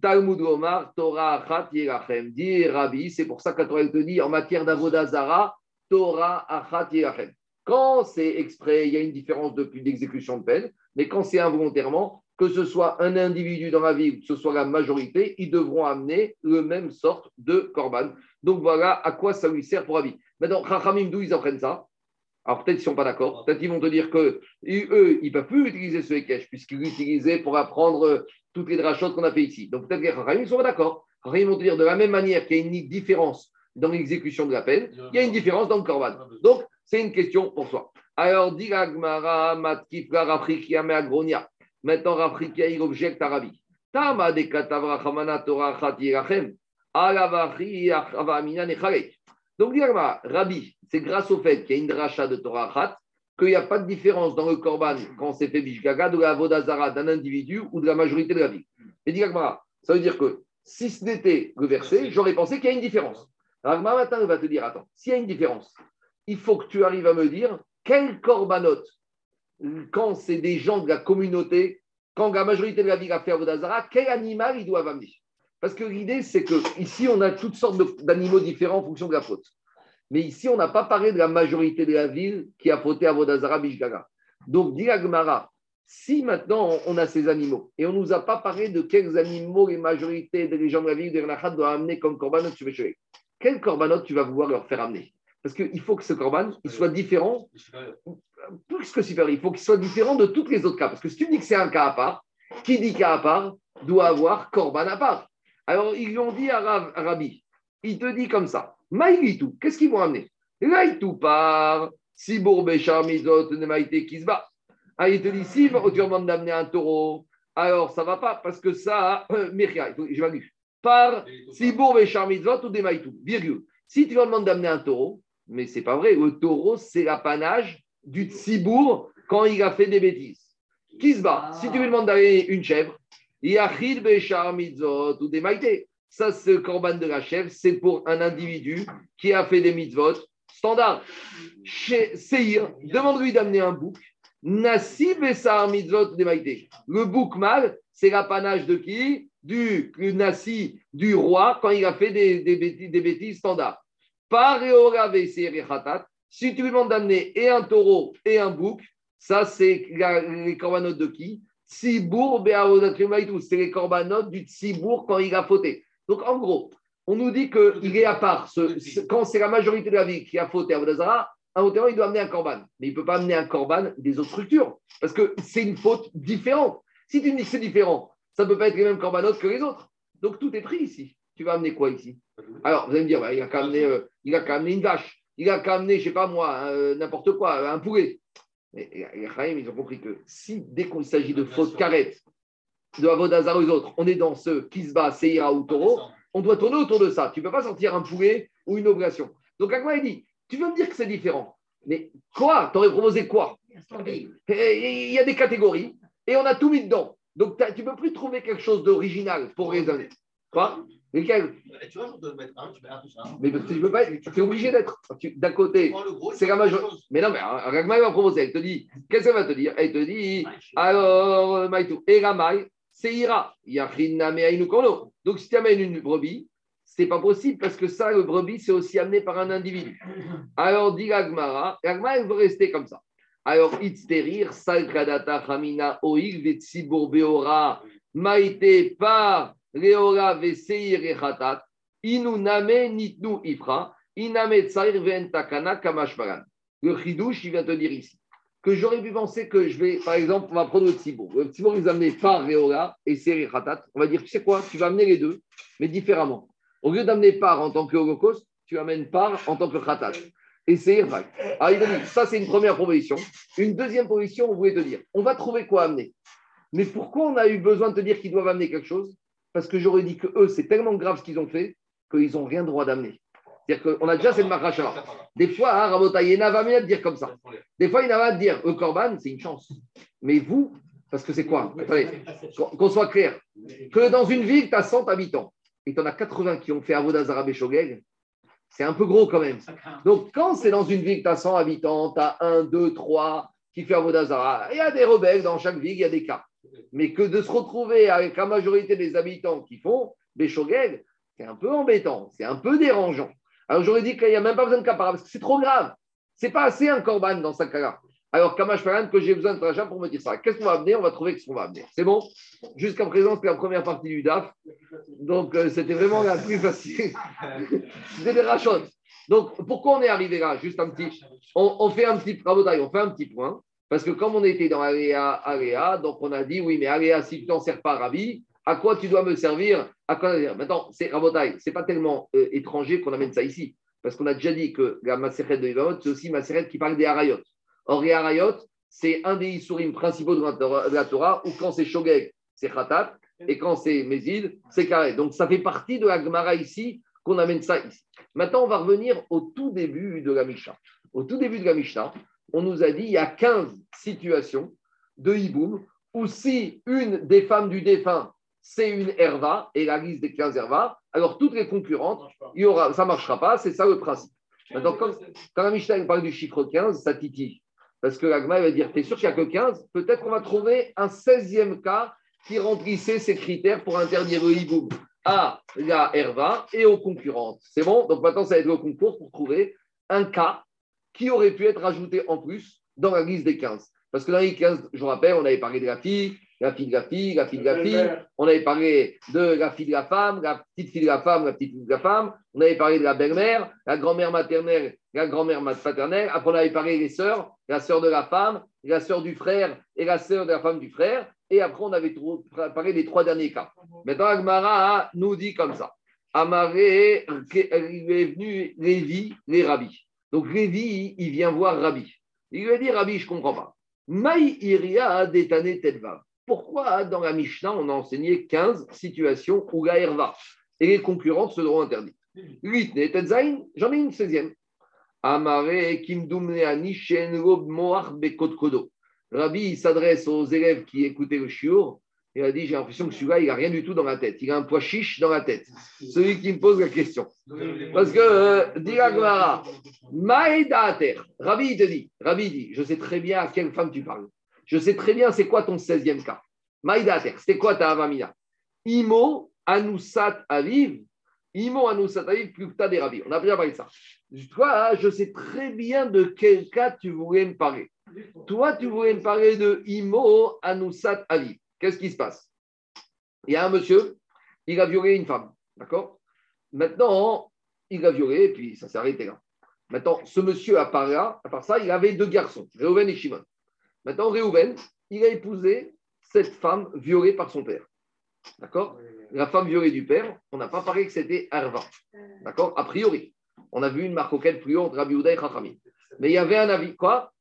Talmud Omar, Torah Achat Yerachem. Dit Rabbi, c'est pour ça que te dit en matière d'Avodazara, Torah Achat Yerachem. Quand c'est exprès, il y a une différence depuis d'exécution de peine, mais quand c'est involontairement, que ce soit un individu dans la ville, que ce soit la majorité, ils devront amener le même sorte de korban. Donc voilà à quoi ça lui sert pour Rabbi. Maintenant, Chachamim, d'où ils apprennent ça? Alors peut-être ils ne sont pas d'accord. Peut-être ils vont te dire que eux, ils ne peuvent plus utiliser ce Ekech, puisqu'ils l'utilisaient pour apprendre euh, toutes les drachotes qu'on a fait ici. Donc peut-être que ne sont pas d'accord. Chachamim vont te dire de la même manière qu'il y a une différence dans l'exécution de la peine, il y a une différence dans le korban. Donc c'est une question pour soi. Alors, dit la Gemara, Matkifla, Rafrikia, Meagronia. Maintenant, Rafrikia, il objecte à Rabbi. Tama de Katavra Chamana Torah Chat Yerachem. Alavachi, Avamina, Nechalek. Donc, dit Rabbi, c'est grâce au fait qu'il y a une dracha de Torah Chat qu'il n'y a pas de différence dans le korban quand c'est fait Bishgaga de la Vodazara d'un individu ou de la majorité de la vie. Et dit la Gemara, ça veut dire que si ce n'était le verset, j'aurais pensé qu'il y a une différence. Maintenant, il va te dire, attends, s'il y a une différence, il faut que tu arrives à me dire quel korbanot, quand c'est des gens de la communauté, quand la majorité de la ville a fait Avodazara, quel animal ils doivent amener? Parce que l'idée, c'est que ici, on a toutes sortes d'animaux différents en fonction de la faute. Mais ici, on n'a pas parlé de la majorité de la ville qui a fauté Avodazara Bishgaga. Donc, dit si maintenant on a ces animaux et on ne nous a pas parlé de quels animaux les majorités des gens de la ville de doivent amener comme korbanot, tu quel korbanot tu vas vouloir leur faire amener? Parce qu'il faut que ce korban il soit différent plus que super, il faut qu'il soit différent de tous les autres cas. Parce que si tu dis que c'est un cas à part, qui dit cas à part doit avoir Corban à part. Alors, ils lui ont dit à, Rabbi, il te dit comme ça, Maïlitou, qu'est-ce qu'ils vont amener? Laïtou par, Sibour Béchar Mizot, Nemaïté qui se bat. Ah, il te dit, si tu demandes d'amener un taureau, alors ça va pas, parce que ça, euh, faut- je vais par Sibour Mizot ou Nemaïtou, virgule. Si tu leur demandes d'amener un taureau, mais c'est pas vrai, le taureau, c'est l'apanage du tsibour quand il a fait des bêtises. Qui se bat? Si tu lui demandes d'aller une chèvre, Yachid Bechar Mitzvot ou des maïtés. Ça, c'est le corban de la chèvre, c'est pour un individu qui a fait des mitzvot standard. Chez Seir, demande-lui d'amener un bouc. Nassi Bessar Mitzvot des maïtés. Le bouc mâle, c'est l'apanage de qui? Du le Nassi, du roi, quand il a fait des, des bêtises, des bêtises standards. Par si tu lui demandes d'amener et un taureau et un bouc, ça, c'est les corbanotes de qui? Tzibour. C'est les corbanotes du Tzibour quand il a fauté. Donc, en gros, on nous dit qu'il est à part. Ce- quand c'est la majorité de la vie qui a fauté à Vodazara, un hauteur, il doit amener un corban. Mais il ne peut pas amener un corban des autres structures. Parce que c'est une faute différente. Si tu dis que c'est différent, ça ne peut pas être les mêmes corbanotes que les autres. Donc, tout est pris ici. Tu vas amener quoi ici? Alors, vous allez me dire, bah, il a qu'à amener, euh, il a qu'à amener une vache. Il a qu'à amener, je ne sais pas moi, euh, n'importe quoi, un poulet. Mais les Chaim, ils ont compris que si, dès qu'il s'agit de faute carrette, de Avodazar aux autres, on est dans ce Kisba, Seira ou Taureau, on doit tourner autour de ça. Tu ne peux pas sortir un poulet ou une oblation. Donc, Agma, il dit, tu veux me dire que c'est différent Mais quoi? T'aurais proposé quoi? Il y a des catégories et on a tout mis dedans. Donc tu ne peux plus trouver quelque chose d'original pour raisonner. Quoi? Lesquels Tu vois, je dois mettre un, tu mets un plus un. Mais parce que tu peux pas tu es obligé d'être. D'un côté, c'est la majorité. Mais non, mais euh, Ragma va proposer. Elle te dit, qu'est-ce qu'elle va te dire? Elle te dit, alors, euh, Maïtou, et Ramaï, c'est Ira. Donc, si tu amènes une brebis, c'est pas possible parce que ça, le brebis, c'est aussi amené par un individu. <coughs> Alors, dit Ragmara, Ragma, elle veut rester comme ça. Alors, Itzterir, Salkadata, Hamina, Oil, Vetsibur, Beora, Maïté, par Leora, Veseir, et Hatat, Inu Name, Nitnu, Ifra, Iname, Tsair, Ventakana, Kamashbaran. Le chidouche, il vient te dire ici que j'aurais pu penser que je vais, par exemple, on va prendre le Tzibour. Le Tzibour, ils amenaient par Réola et Seri Khatat. On va dire, tu sais quoi, tu vas amener les deux, mais différemment. Au lieu d'amener par en tant que holocauste, tu amènes par en tant que Khatat. Et c'est. Alors, il a dit, ça, c'est une première proposition. Une deuxième proposition, on voulait te dire, on va trouver quoi amener? Mais pourquoi on a eu besoin de te dire qu'ils doivent amener quelque chose? Parce que j'aurais dit que eux, c'est tellement grave ce qu'ils ont fait qu'ils n'ont rien droit d'amener. C'est-à-dire qu'on a déjà cette marracha. Des fois, hein, Rabota, il y en a 20 000 à te dire comme ça. Des fois, il y en a à te dire, le Corban, c'est une chance. Mais vous, parce que c'est quoi? Attendez, qu'on soit clair. Que dans une ville, tu as 100 habitants et tu en as 80 qui ont fait Avodazara et Shogeg, c'est un peu gros quand même. Donc, quand c'est dans une ville, tu as 100 habitants, tu as 1, 2, 3 qui fait Avodazara, il y a des rebelles dans chaque ville, il y a des cas. Mais que de se retrouver avec la majorité des habitants qui font Béchogeg, c'est un peu embêtant, c'est un peu dérangeant. Alors j'aurais dit qu'il n'y a même pas besoin de capara parce que c'est trop grave. C'est pas assez un corban dans ce cas-là. Alors Kamash Paran, que j'ai besoin de Trajan pour me dire ça. Qu'est-ce qu'on va amener On va trouver ce qu'on va amener. C'est bon? Jusqu'à présent, c'était la première partie du DAF. Donc euh, c'était vraiment la plus facile. <laughs> c'était des rachons. Donc pourquoi on est arrivé là? Juste un petit. On, fait un petit on fait un petit point. Parce que comme on était dans Aléa, Aléa, donc on a dit oui, mais Aléa, si tu t'en sers pas, Rabbi, à quoi tu dois me servir? À quoi Maintenant, c'est Rabotai, c'est pas tellement euh, étranger qu'on amène ça ici. Parce qu'on a déjà dit que la de Yvamot, c'est aussi Maseret qui parle des Harayot. Or, les Harayot, c'est un des Issourim principaux de la Torah, de la Torah où quand c'est Shogeg, c'est Khatat, et quand c'est Mézid, c'est Carré. Donc, ça fait partie de la Gemara ici qu'on amène ça ici. Maintenant, on va revenir au tout début de la Mishnah. Au tout début de la Mishnah, on nous a dit il y a 15 situations de hiboum où si une des femmes du défunt c'est une herva et la liste des 15 hervas, alors toutes les concurrentes, il y aura, ça ne marchera pas, c'est ça le principe. Maintenant, quand, quand la Mishnah parle du chiffre 15, ça titille. Parce que l'agma va dire, tu es sûr qu'il n'y a que 15 Peut-être qu'on va trouver un 16e cas qui remplissait ces critères pour interdire le hiboum à la herva et aux concurrentes. C'est bon? Donc maintenant, ça va être le concours pour trouver un cas qui aurait pu être ajouté en plus dans la liste des 15. Parce que dans les 15, je vous rappelle, on avait parlé de la la fille de la fille, la fille de la fille, on avait parlé de la fille de la femme, la petite fille de la femme, la petite fille de la femme, on avait parlé de la belle-mère, la grand-mère maternelle, la grand-mère paternelle, après on avait parlé des sœurs, la sœur de la femme, la sœur du frère et la sœur de la femme du frère, et après on avait parlé des trois derniers cas. Maintenant, Agmara nous dit comme ça. Amaré, il est venu Lévi, les rabbis. Donc Lévi, il vient voir Rabbi. Il lui a dit, Rabbi, je ne comprends pas. Maï iria détané tetvav. Pourquoi dans la Mishnah, on a enseigné 15 situations où la herva et les concurrentes seront interdites? L'itne tetzain, j'en ai une 16e. Amaré kimdumneani shen lob moar bekot kodo. Rabbi s'adresse aux élèves qui écoutaient le shiur. Il a dit J'ai l'impression que celui-là, il n'a rien du tout dans la tête. Il a un poids chiche dans la tête. Celui qui me pose la question. Parce que, euh, dit Rabbi te dit, Rabbi dit, je sais très bien à quelle femme tu parles. Je sais très bien c'est quoi ton 16e cas. Maïdater, c'était quoi ta avamina? Imo anusat aviv, Imo anusat aviv plukta des rabbi. On a déjà parlé de ça. Toi, je sais très bien de quel cas tu voulais me parler. Toi, tu voulais me parler de Imo anusat aviv. Qu'est-ce qui se passe? Il y a un monsieur, il a violé une femme. D'accord? Maintenant, il a violé, et puis ça s'est arrêté là. Maintenant, ce monsieur, à part, là, à part ça, il avait deux garçons, Réhouven et Shimon. Maintenant, Réhouven, il a épousé cette femme violée par son père. D'accord? La femme violée du père, on n'a pas parlé que c'était Arva. D'accord? A priori. On a vu une marcoquette plus haute Rabbi et Chachamim. Mais il y avait un avis. Quoi?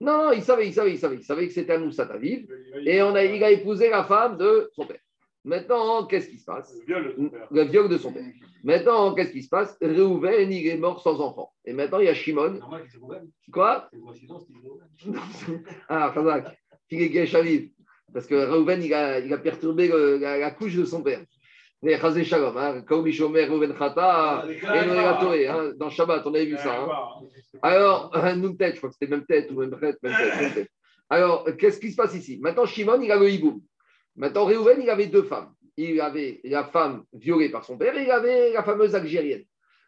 Non, non, il savait, il savait, il savait. Il savait que c'était un Moussat Aviv. Et on a, il a épousé la femme de son père. Maintenant, qu'est-ce qui se passe Le viol de son père. Le viol de son père. Maintenant, qu'est-ce qui se passe Réhouven, il est mort sans enfant. Et maintenant, il y a Shimon. Normal c'est. Quoi. <laughs> Ah, Khazak, il est. Parce que Réhouven, il a, il a perturbé le- la, la couche de son père. Mais Chazé Shalom, comme Réhouven Khata, et hein, dans Shabbat, on avait vu ça. hein. Alors, nous tête, je crois que c'était même tête ou même tête, même tête, même tête. Alors, qu'est-ce qui se passe ici? Maintenant, Shimon, il a le hiboum. Maintenant, Réhouven, il avait deux femmes. Il avait la femme violée par son père et il avait la fameuse Algérienne.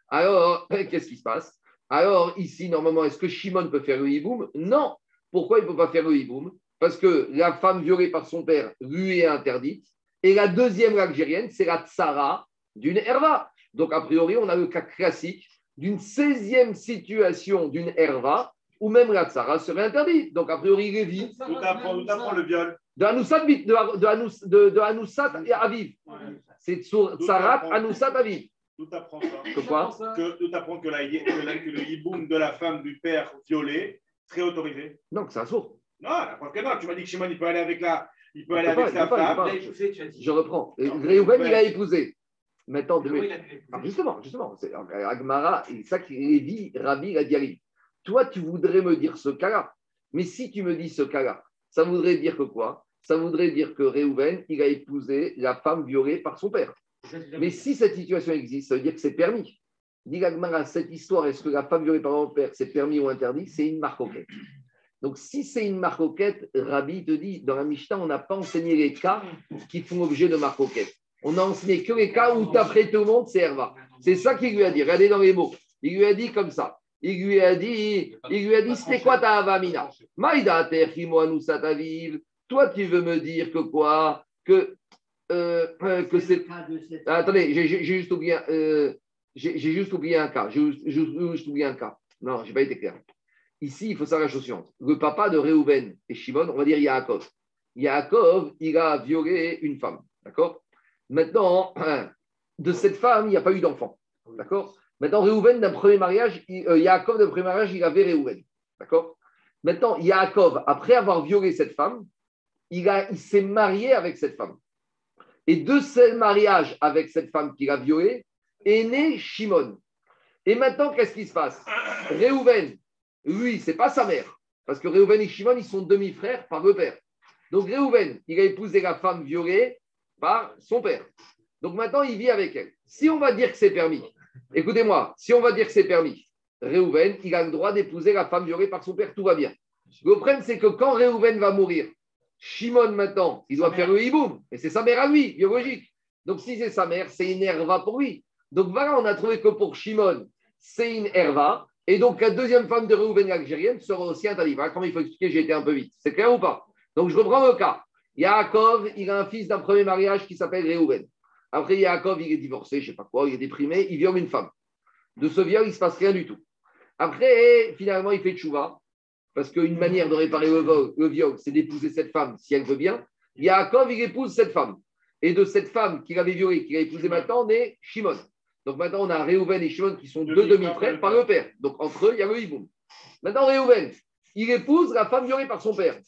Alors, <laughs> qu'est-ce qui se passe? Alors, ici, normalement, est-ce que Shimon peut faire le hiboum? Non. Pourquoi il ne peut pas faire le hiboum? Parce que la femme violée par son père lui est interdite. Et la deuxième l'Algérienne, c'est la tsara d'une herva. Donc, a priori, on a le cas classique d'une 16e situation d'une herva où même la tsara serait interdite. Donc, a priori, Lévi, Tout apprend, tout apprend le viol. de Anoussat, de, de, Anous- de, de Anoussat et Aviv. C'est sur Tsarat, Anoussat, Aviv. Tout apprend ça. Que quoi Que, tout apprend que, la, que, la- que le hiboum de la femme du père violé serait autorisé. Non, que c'est un sourd. Non, la preuve que non. Tu m'as dit que Shimon, il peut aller avec, la, il peut Il aller avec il sa il femme. il dit. Je reprends. Réhouven, ouais. il a épousé. Maintenant, de- il Ah, justement, justement, c'est Agmara, et ça qui Lévi, Rabbi, il Toi, tu voudrais me dire ce cas-là. Mais si tu me dis ce cas-là, ça voudrait dire que quoi? Ça voudrait dire que Réhouven, il a épousé la femme violée par son père. Mais si cette situation existe, ça veut dire que c'est permis. Dit cette histoire, est-ce que la femme violée par son père, c'est permis ou interdit? C'est une marcoquette. Donc, si c'est une marcoquette, Rabbi te dit, dans la Mishnah, on n'a pas enseigné les cas qui font objet de marcoquette. On a enseigné que les cas où d'après tout le monde, c'est Herva. C'est ça qu'il lui a dit. Regardez dans les mots. Il lui a dit comme ça. Il lui a dit, il lui a dit, c'était quoi ta avamina? Maïda terchimo anusat aviv. Toi, tu veux me dire que quoi? Que, euh, euh, que c'est. Ah, Attendez, j'ai j'ai- j'ai juste oublié. un- euh, j'ai j'ai juste oublié un cas. J'ai juste, oublié un cas. Non, je n'ai pas été clair. Ici, il faut savoir la chose suivante. Le papa de Réhouven et Shimon, on va dire Yaakov. Yaakov, il a violé une femme. D'accord? Maintenant, <clears throat> de cette femme, il n'y a pas eu d'enfant. D'accord? Maintenant, Réhouven, d'un premier mariage, euh, Yaakov, d'un premier mariage, il avait Réhouven. D'accord? Maintenant, Yaakov, après avoir violé cette femme, il s'est marié avec cette femme. Et de ce mariage avec cette femme qu'il a violée, est né Shimon. Et maintenant, qu'est-ce qui se passe? Réhouven, lui, c'est pas sa mère. Parce que Réhouven et Shimon, ils sont demi-frères par le père. Donc Réhouven, il a épousé la femme violée par son père. Donc maintenant, il vit avec elle. Si on va dire que c'est permis, écoutez-moi, si on va dire que c'est permis, Réhouven, il a le droit d'épouser la femme violée par son père, tout va bien. Le problème, c'est que quand Réhouven va mourir, Shimon maintenant, il doit faire le hiboum, et c'est sa mère à lui, biologique. Donc si c'est sa mère, c'est une herva pour lui. Donc voilà, on a trouvé que pour Shimon, c'est une herva, et donc la deuxième femme de Réhouven algérienne sera aussi interdite. Voilà comment il faut expliquer, j'ai été un peu vite. C'est clair ou pas? Donc je reprends le cas. Yaakov, il a un fils d'un premier mariage qui s'appelle Réhouven. Après, Yaakov, il est divorcé, je ne sais pas quoi, il est déprimé, il viole une femme. De ce viol, il ne se passe rien du tout. Après, finalement, il fait tchouva, parce qu'une manière de réparer le viol, le viol, c'est d'épouser cette femme si elle veut bien. Yaakov, il épouse cette femme. Et de cette femme qu'il avait violée, qu'il a épousée maintenant, naît Shimon. Donc maintenant, on a Réhouven et Shimon qui sont deux Demi-frères demi-frères par le père. Donc entre eux, il y a le hiboum. Maintenant, Réhouven, il épouse la femme violée par son père.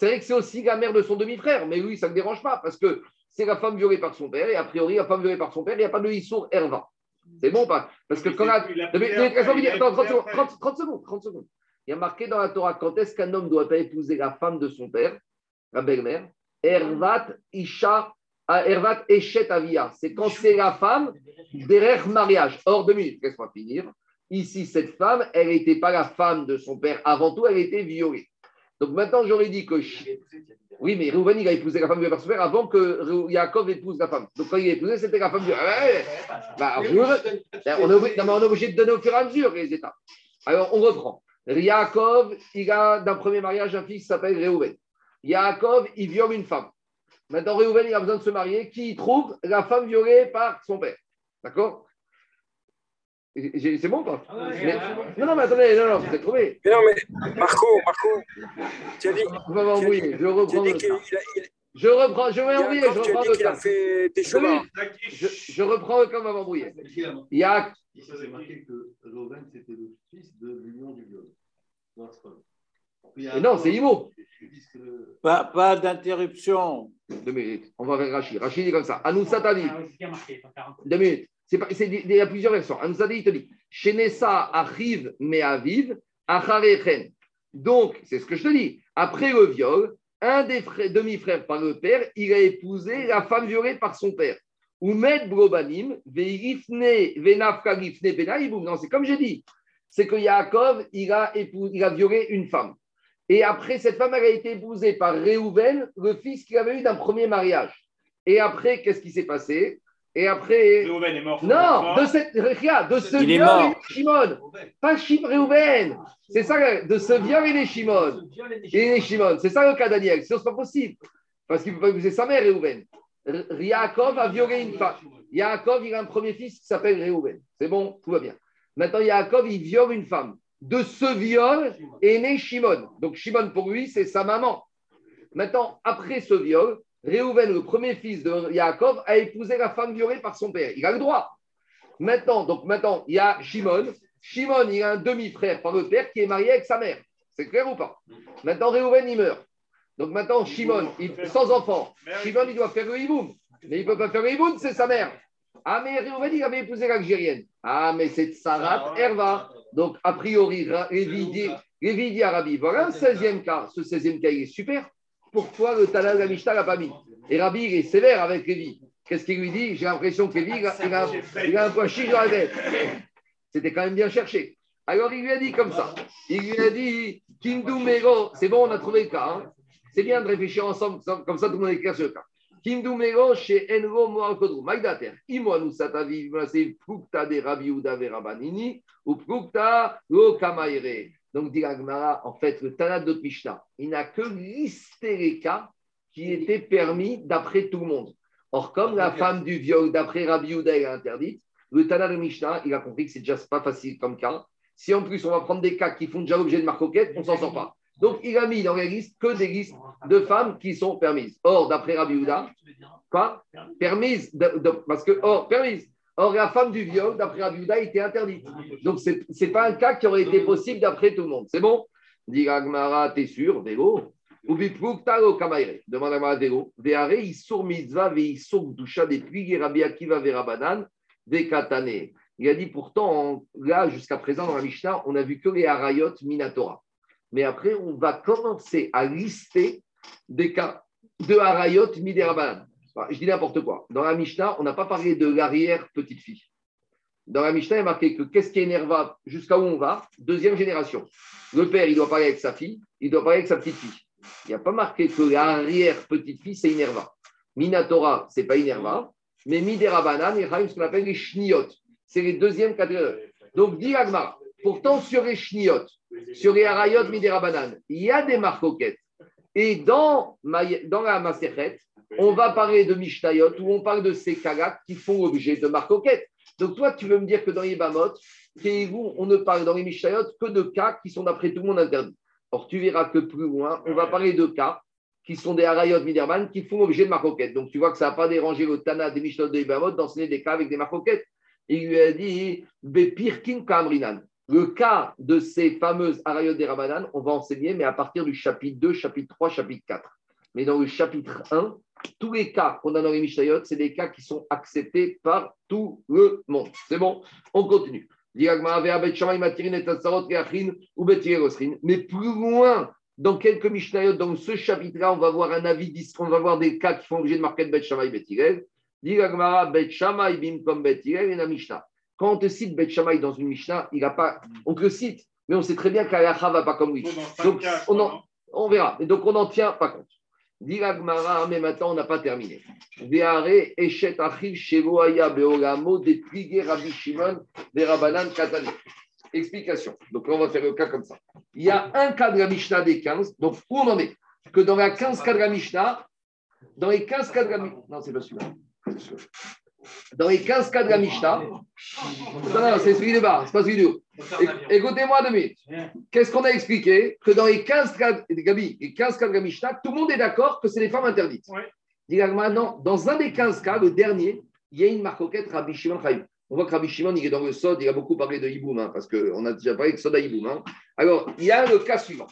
C'est vrai que c'est aussi la mère de son demi-frère, mais lui, ça ne dérange pas, parce que c'est la femme violée par son père, et a priori, la femme violée par son père, il n'y a pas de Issour Herva. C'est bon ou pas? Parce que quand la... s'est- il a Non, mais- pris mais- après, attends, il a attends, pris 30 secondes, après. 30 30 secondes, 30 secondes. Il y a marqué dans la Torah quand est-ce qu'un homme doit pas épouser la femme de son père, la belle-mère? Hervat Isha, ah, Hervat Eshet Avia. C'est quand c'est la femme derrière mariage. Or, deux minutes, laisse-moi finir. Ici, cette femme, elle n'était pas la femme de son père. Avant tout, elle était violée. Donc maintenant, j'aurais dit que. Oui, mais Reuven, il a épousé la femme son père avant que Yaakov épouse la femme. Donc quand il a épousé, c'était la femme ouais, bah, Reuven- on, est obligé, on est obligé de donner au fur et à mesure les étapes. Alors, on reprend. Yaakov, il a d'un premier mariage un fils qui s'appelle Réhouven. Yaakov, il viole une femme. Maintenant, Réhouven, il a besoin de se marier. Qui trouve La femme violée par son père. D'accord? C'est bon pas Ah ouais, Mais-. Non, non, mais attendez, non, non, vous êtes trouvé. Mais non, mais Marco, Marco, tu as dit, Vous m'avez embrouillé. Je reprends dit le cas. a, il, Je reprends, je vais embrouiller, je Yaakov, tu as reprends dit le qu'il a cas. fait des chemins. Je, je reprends le cas, m'avait embrouillé. Yaak, Il s'est marqué que Reuven, c'était le fils de l'union du viol. Non, c'est Imo. Pas, pas d'interruption. Deux minutes. On va vers Rachid. Rachid dit comme ça. Ah marqué. dans 40. Deux minutes. Il y a plusieurs versions. Anoussatavi, il te dit aviv acharechen. Donc, c'est ce que je te dis. Après le viol, un des frères- demi-frères par le père, il a épousé la femme violée par son père. Brobanim venafka gifne benaïboum. Non, c'est comme j'ai dit. C'est que Yaakov, il a, épousé, il a violé une femme. Et après, cette femme, elle a été épousée par Réhouven, le fils qu'il avait eu d'un premier mariage. Et après, qu'est-ce qui s'est passé? Et après. Réhouven est mort. Non, de, cette, de ce Il viol, est Shimon. Pas Réhouven. C'est ça, de ce viol, il est Shimon. Est Shimon. C'est ça le cas Daniel. Sinon, c'est pas possible. Parce qu'il ne peut pas épouser sa mère, Réhouven. Yaakov a violé une femme. Yaakov, il a un premier fils qui s'appelle Réhouven. C'est bon, tout va bien. Maintenant, Yaakov, il viole une femme. De ce viol est né Shimon. Donc, Shimon, pour lui, c'est sa maman. Maintenant, après ce viol, Réhouven, le premier fils de Yaakov, a épousé la femme violée par son père. Il a le droit. Maintenant, donc maintenant, il y a Shimon. Shimon, il a un demi-frère par le père qui est marié avec sa mère. C'est clair ou pas? Maintenant, Réhouven, il meurt. Donc maintenant, Shimon, il- sans enfant, Shimon, il doit faire le hiboum. Mais il ne peut pas faire le hiboum, c'est sa mère. Ah, mais Réhouven, il avait épousé l'Algérienne. Ah, mais c'est Sarat Herva. Donc, a priori, Lévi dit, Lévi dit à Rabbi, voilà un 16e cas. Ce 16e cas, il est super. Pourquoi le Tana de la Mishnah l'a pas mis Et Rabbi, est sévère avec Lévi. Qu'est-ce qu'il lui dit J'ai l'impression que Lévi, il a, un- point chiche dans la tête. C'était quand même bien cherché. Alors, il lui a dit comme ça. Il lui a dit, Kindu Mego, c'est bon, on a trouvé le cas. hein. C'est bien de réfléchir ensemble, comme ça tout le monde est clair sur le cas. Kindu Mego chez Enro Moal Kodru. Maïdater. Imoanu Satavi, c'est de Rabbi Uda Verabanini, ou Prukta Lo Kamaire. Donc, dit en fait, le Tanat de Mishnah, il n'a que listé les cas qui étaient permis d'après tout le monde. Or, comme la femme du viol d'après Rabbi Uda est interdite, le Tanat de Mishnah, il a compris que c'est déjà pas facile comme cas. Si en plus on va prendre des cas qui font déjà l'objet de marcoquette, on s'en sort pas. Donc, il a mis dans la liste que des listes de femmes qui sont permises. Or, d'après Rabbi Uda, quoi? Permise, de- de- parce que, or, permise. Or, la femme du viol, d'après Rabbi Uda, était interdite. Donc, ce n'est pas un cas qui aurait été possible d'après tout le monde. C'est bon? Dit Agmara, t'es sûr? Vélo. Demande à Agmara Vélo. Veare, isur mitzvah, ve isur doucha, des puig, Rabbi Akiva, verabanan, katane. Il a dit pourtant, là, jusqu'à présent, dans la Mishnah, on n'a vu que les harayot minatora. Mais après, on va commencer à lister des cas de harayot miderabanan. Je dis n'importe quoi. Dans la Mishnah, on n'a pas parlé de l'arrière petite fille. Dans la Mishnah, il est marqué que qu'est-ce qui énerva jusqu'à où on va? Deuxième génération. Le père, il doit parler avec sa fille, il doit parler avec sa petite fille. Il n'y a pas marqué que l'arrière petite fille, c'est Inerva. Minatora, c'est pas Inerva, mais Miderabanan et ce qu'on appelle les Shniot. C'est les deuxièmes catégories. Donc, dit Agmara, pourtant sur les Shniot, sur les Arayot Miderabanan, il y a des marcoquettes. Et dans, dans la Maserhet, on va parler de Mishnayot où on parle de ces kagas qui font l'objet de marcoquettes. Donc, toi, tu veux me dire que dans les Bamot, on ne parle dans les Mishnayot que de cas qui sont d'après tout le monde interdits. Or, tu verras que plus loin, on va parler de cas qui sont des Arayot Miderman qui font l'objet de marcoquettes. Donc, tu vois que ça n'a pas dérangé le Tana des Mishnayot de Bamot d'enseigner des cas avec des marcoquettes. Il lui a dit Bepirkin Kamrinan. Le cas de ces fameuses Arayot des Rabanan, on va enseigner, mais à partir du chapitre 2, chapitre 3, chapitre 4. Mais dans le chapitre 1, tous les cas qu'on a dans les Mishnayot, c'est des cas qui sont acceptés par tout le monde. C'est bon On continue. Mais plus loin, dans quelques Mishnayot, dans ce chapitre-là, on va voir un avis, on va voir des cas qui font l'objet de marquer Bet Shammai Bet Mishnah. Quand on te cite Bet Shammai dans une Mishnah, il a pas, on te le cite, mais on sait très bien qu'Alacha ne va pas comme lui. Donc, on, en- on verra. Et donc, on n'en tient pas compte. Dit la Gemara, mais maintenant, on n'a pas terminé. Explication. Donc, là, on va faire le cas comme ça. Il y a un cas de Mishnah des 15. Donc, où on en est? Que dans la 15 cas de Mishnah, dans les 15 cas de Mishnah. Non, c'est pas celui-là. Dans les 15 cas de la Mishnah. Non, non, c'est celui de bas, c'est pas celui de haut. Éc- Écoutez-moi deux minutes. Qu'est-ce qu'on a expliqué Que dans les 15 cas, Gabi, les 15 cas de la Mishnah, tout le monde est d'accord que c'est des femmes interdites. Non, dans un des 15 cas, le dernier, il y a une marcoquette Rabbi Shimon Chaim. On voit que Rabbi Shimon, il est dans le Sod, il a beaucoup parlé de Hiboum, hein, parce qu'on a déjà parlé de Soda Hiboum. hein. Alors, il y a le cas suivant.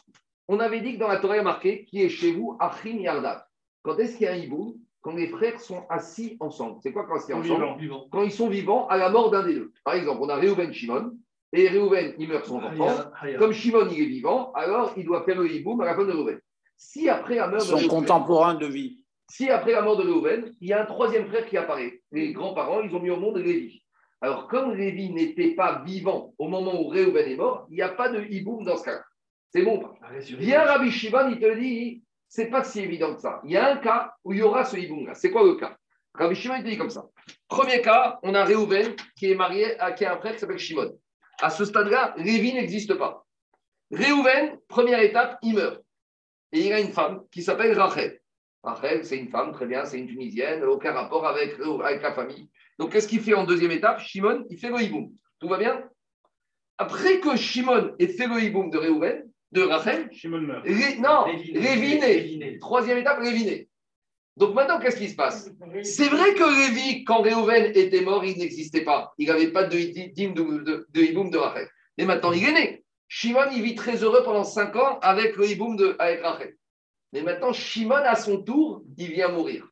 On avait dit que dans la Torah, il y a marqué qui est chez vous, Achim Yardav. Quand est-ce qu'il y a un hiboum? Quand les frères sont assis ensemble. C'est quoi quand c'est ensemble Vivant. Quand ils sont vivants à la mort d'un des deux. Par exemple, on a Réhouven Shimon, et Réhouven, il meurt son enfant. Comme Shimon, il est vivant, alors il doit faire le hiboum à la fin de Réhouven. Si après la mort de Son contemporain de vie. si après la mort de Réhouven, il y a un troisième frère qui apparaît, les grands-parents, ils ont mis au monde Lévi. Alors, comme Lévi n'était pas vivant au moment où Réhouven est mort, il n'y a pas de hiboum dans ce cas. C'est bon ou pas Viens Rabbi Shimon, il te dit, c'est pas si évident que ça. Il y a un cas où il y aura ce hiboum-là. C'est quoi le cas? Rabbi Shimon, il dit comme ça. Premier cas, on a Réhouven qui est marié à qui un frère qui s'appelle Shimon. À ce stade-là, Lévi n'existe pas. Réhouven, première étape, il meurt. Et il a une femme qui s'appelle Rachel. Rachel, c'est une femme, très bien, c'est une Tunisienne, aucun rapport avec, avec la famille. Donc, qu'est-ce qu'il fait en deuxième étape? Shimon, il fait le hiboum. Tout va bien? Après que Shimon ait fait le hiboum de Réhouven, de Rachel. Ré- non. Léviné. Troisième étape, Léviné. Donc maintenant, qu'est-ce qui se passe? C'est vrai que Lévi, quand Réhouven était mort, il n'existait pas. Il n'avait pas de dîme de, de, de hiboum de Rachel. Mais maintenant, il est né. Shimon, il vit très heureux pendant cinq ans avec le hiboum de avec Rachel. Mais maintenant, Shimon, à son tour, il vient mourir.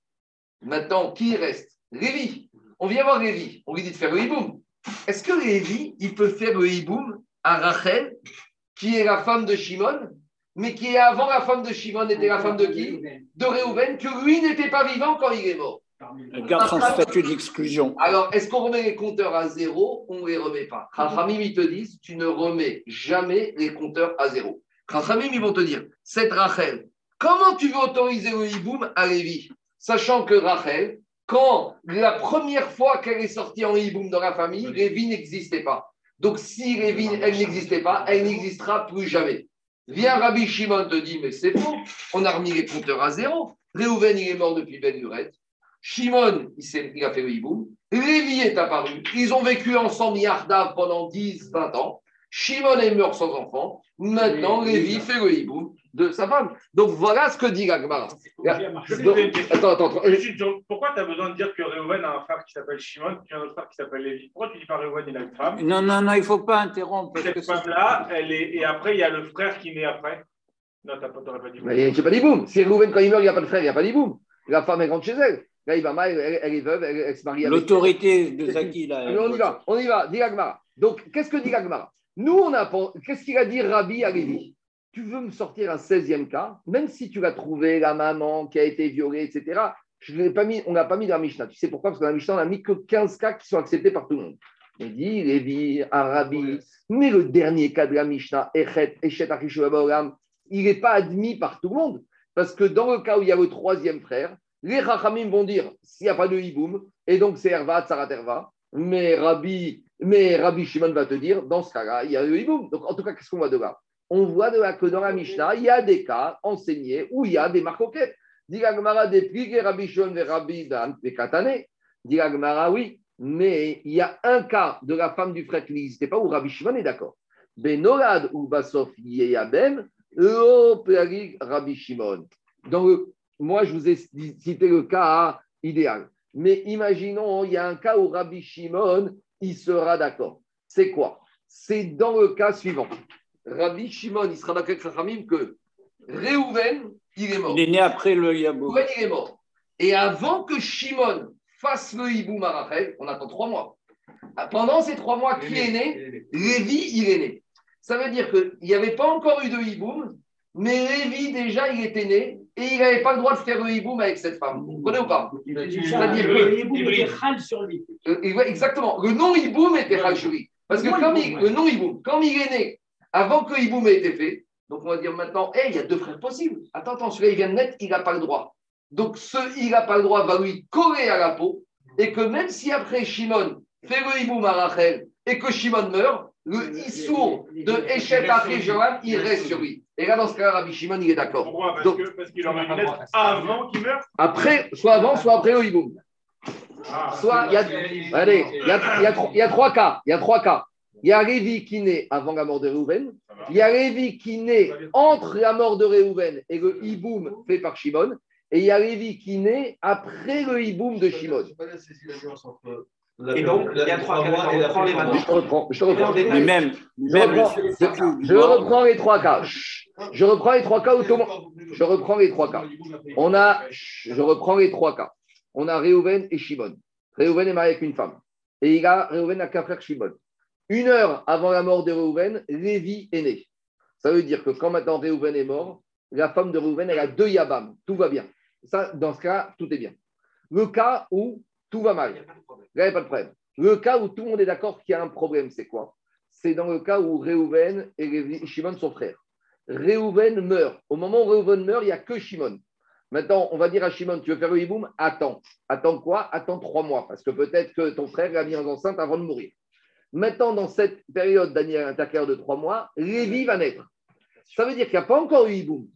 Maintenant, qui reste? Lévi. On vient voir Lévi. On lui dit de faire le hiboum. Est-ce que Lévi, il peut faire le hiboum à Rachel, qui est la femme de Shimon, mais qui est avant la femme de Shimon, était la femme de qui? De Réhouven, que lui n'était pas vivant quand il est mort. Elle garde son statut d'exclusion. Alors, est-ce qu'on remet les compteurs à zéro? On ne les remet pas. Chachamim, ils te disent, tu ne remets jamais les compteurs à zéro. Chachamim, ils vont te dire, cette Rachel, comment tu veux autoriser le hiboum à Lévi? Sachant que Rachel, quand la première fois qu'elle est sortie en hiboum dans la famille, Lévi n'existait pas. Donc, si Lévi, elle n'existait pas, elle n'existera plus jamais. Viens Rabbi Shimon te dit, mais c'est faux, on a remis les compteurs à zéro. Réhouven, il est mort depuis Ben Yuret. Shimon, il, s'est- il a fait le hiboum. Lévi est apparu. Ils ont vécu ensemble Yardav pendant 10, 20 ans. Shimon est mort sans enfant. Maintenant, Lévi fait le hiboum de sa femme. Donc voilà ce que dit question. Attends, attends, attends. Pourquoi tu as besoin de dire que Réhouven a un frère qui s'appelle Shimon, puis un autre frère qui s'appelle Lévi? Pourquoi tu dis pas Réhouven, il a une femme? Non, non, non, il ne faut pas interrompre. Cette femme-là, elle est. Et après, il y a le frère qui naît après. Non, t'as pas, t'aurais pas dit. Mais il n'y a pas d'hiboum. Si Réhouven, quand il meurt, il n'y a pas de frère, il n'y a pas d'hiboum. La femme, elle rentre chez elle. Là, il va mal, elle, elle est veuve, elle, elle se marie avec. L'autorité de Zaki, là. Mais on y va, on y va, dit l'Agmara. Donc, qu'est-ce que dit l'Agmara Nous, on a. Qu'est-ce qu'il a dit Rabbi à Lévi Tu veux me sortir un 16e cas, même si tu l'as trouvé, la maman qui a été violée, etc. Je l'ai pas mis, on n'a pas mis dans la Mishnah. Tu sais pourquoi? Parce que dans la Mishnah, on n'a mis que 15 cas qui sont acceptés par tout le monde. Il dit Lévi, Arabi, mais le dernier cas de la Mishnah, Echet, Echet il n'est pas admis par tout le monde. Parce que dans le cas où il y a le troisième frère, les Rachamim vont dire s'il n'y a pas de hiboum, et donc c'est Herva, Tsarat Herva, mais Rabbi, mais Rabbi Shimon va te dire dans ce cas-là, il y a le hiboum. Donc en tout cas, qu'est-ce qu'on voit de là? On voit que dans la Mishnah, il y a des cas enseignés où il y a des marcoquettes. Dit la Gemara, des pliés Rabbi Shimon et Rabbi Dan, Katane. Dit la Gemara, oui, mais il y a un cas de la femme du frère qui n'existait pas où Rabbi Shimon est d'accord. Benolad ou Basof Yeyabem, Rabbi Shimon. Moi, je vous ai cité le cas idéal. Mais imaginons, il y a un cas où Rabbi Shimon, il sera d'accord. C'est quoi? C'est dans le cas suivant. Rabbi Shimon, il sera d'accord avec Rachamim que Réhouven, il est mort. Il est né après le Yabou. Réhouven, il est mort. Et avant que Shimon fasse le hibou à Rachel, on attend trois mois. Pendant ces trois mois, qui est né Lévi, il est né. Ça veut dire qu'il n'y avait pas encore eu de hiboum, mais Lévi, déjà, il était né et il n'avait pas le droit de faire le hiboum avec cette femme. Vous comprenez ou pas? C'est-à-dire que- le était sur lui. Euh, exactement. Le nom hiboum était Khal-Shuri. Parce que Le nom comme hiboum, il- ouais. le nom hiboum, quand il est né, avant que hiboum ait été fait, donc on va dire maintenant, hey, il y a deux frères possibles. Attends, attends, celui-là, il vient de naître, il n'a pas le droit. Donc ce il n'a pas le droit va lui coller à la peau et que même si après Shimon fait le hiboum à Rachel et que Shimon meurt, le issour de Echet après Johan, il reste sur lui. Et là, dans ce cas, Rabbi Shimon, il est d'accord. Pourquoi Parce Donc- que- parce qu'il aurait dû naître avant qu'il meure Après, soit avant, soit après le hiboum. Ah, Soit il y a, allez, il y a, il y a tro- il y a trois cas. Il y a trois cas. Il y a Lévi qui naît avant la mort de Réhouven. Il y a Lévi qui naît entre la mort de Réhouven et le hiboum fait par Shimon. Et il y a Lévi qui naît après le hiboum de Shimon. Et donc, il y a trois cas. Je reprends. Je reprends. Mais même, Je reprends, je les trois cas. Je reprends les trois cas. Je reprends les trois cas. On a, je reprends les trois cas. On a Réhouven et Shimon. Réhouven est marié avec une femme. Et il a, Réhouven n'a qu'un frère Shimon. Une heure avant la mort de Réhouven, Lévi est né. Ça veut dire que quand maintenant Réhouven est mort, la femme de Réhouven, elle a deux Yabam. Tout va bien. Ça, dans ce cas, tout est bien. Le cas où tout va mal, Il n'y a pas de problème. Le cas où tout le monde est d'accord qu'il y a un problème, c'est quoi? C'est dans le cas où Réhouven et Shimon sont frères. Réhouven meurt. Au moment où Réhouven meurt, il n'y a que Shimon. Maintenant, on va dire à Shimon, tu veux faire le hiboum? Attends. Attends quoi? Attends trois mois, parce que peut-être que ton frère l'a mis en enceinte avant de mourir. Maintenant, dans cette période d'année intercalaire de trois mois, Lévi va naître. Ça veut dire qu'il n'y a pas encore eu hiboum.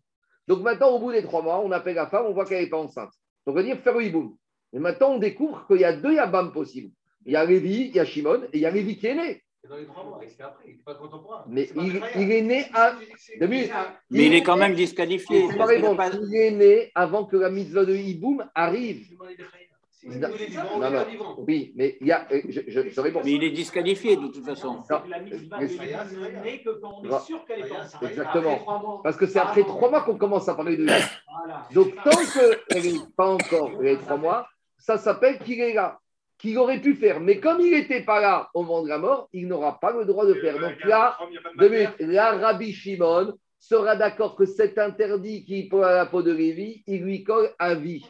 Donc maintenant, au bout des trois mois, on appelle la femme, on voit qu'elle n'est pas enceinte. Donc on va dire faire le hiboum. Et maintenant, on découvre qu'il y a deux Yabam possibles. Il y a Lévi, il y a Shimon, et il y a Lévi qui est né. C'est dans les trois mois, c'est après, il n'est pas contemporain. Mais il, est né à. Mais il est quand même disqualifié. Il est né avant que la mitzvah de hiboum arrive. Non, est non, est non. Oui, mais il y a. euh, Je, je, je réponds. Mais il est disqualifié de toute façon. Non, la mitzvah n'est que quand on est sûr qu'elle est. Exactement. Parce que c'est après trois mois qu'on commence à parler de lui. Voilà. Donc, tant qu'elle n'est pas encore les trois mois, ça s'appelle qu'il est là, qu'il aurait pu faire. Mais comme il n'était pas là au moment de la mort, il n'aura pas le droit de faire. Donc là, là, Rabbi Shimon sera d'accord que cet interdit qui pour la peau de Lévi, il lui colle à vie.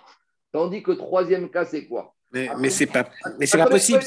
Tandis que troisième cas, c'est quoi? Mais, mais c'est pas, mais c'est pas possible.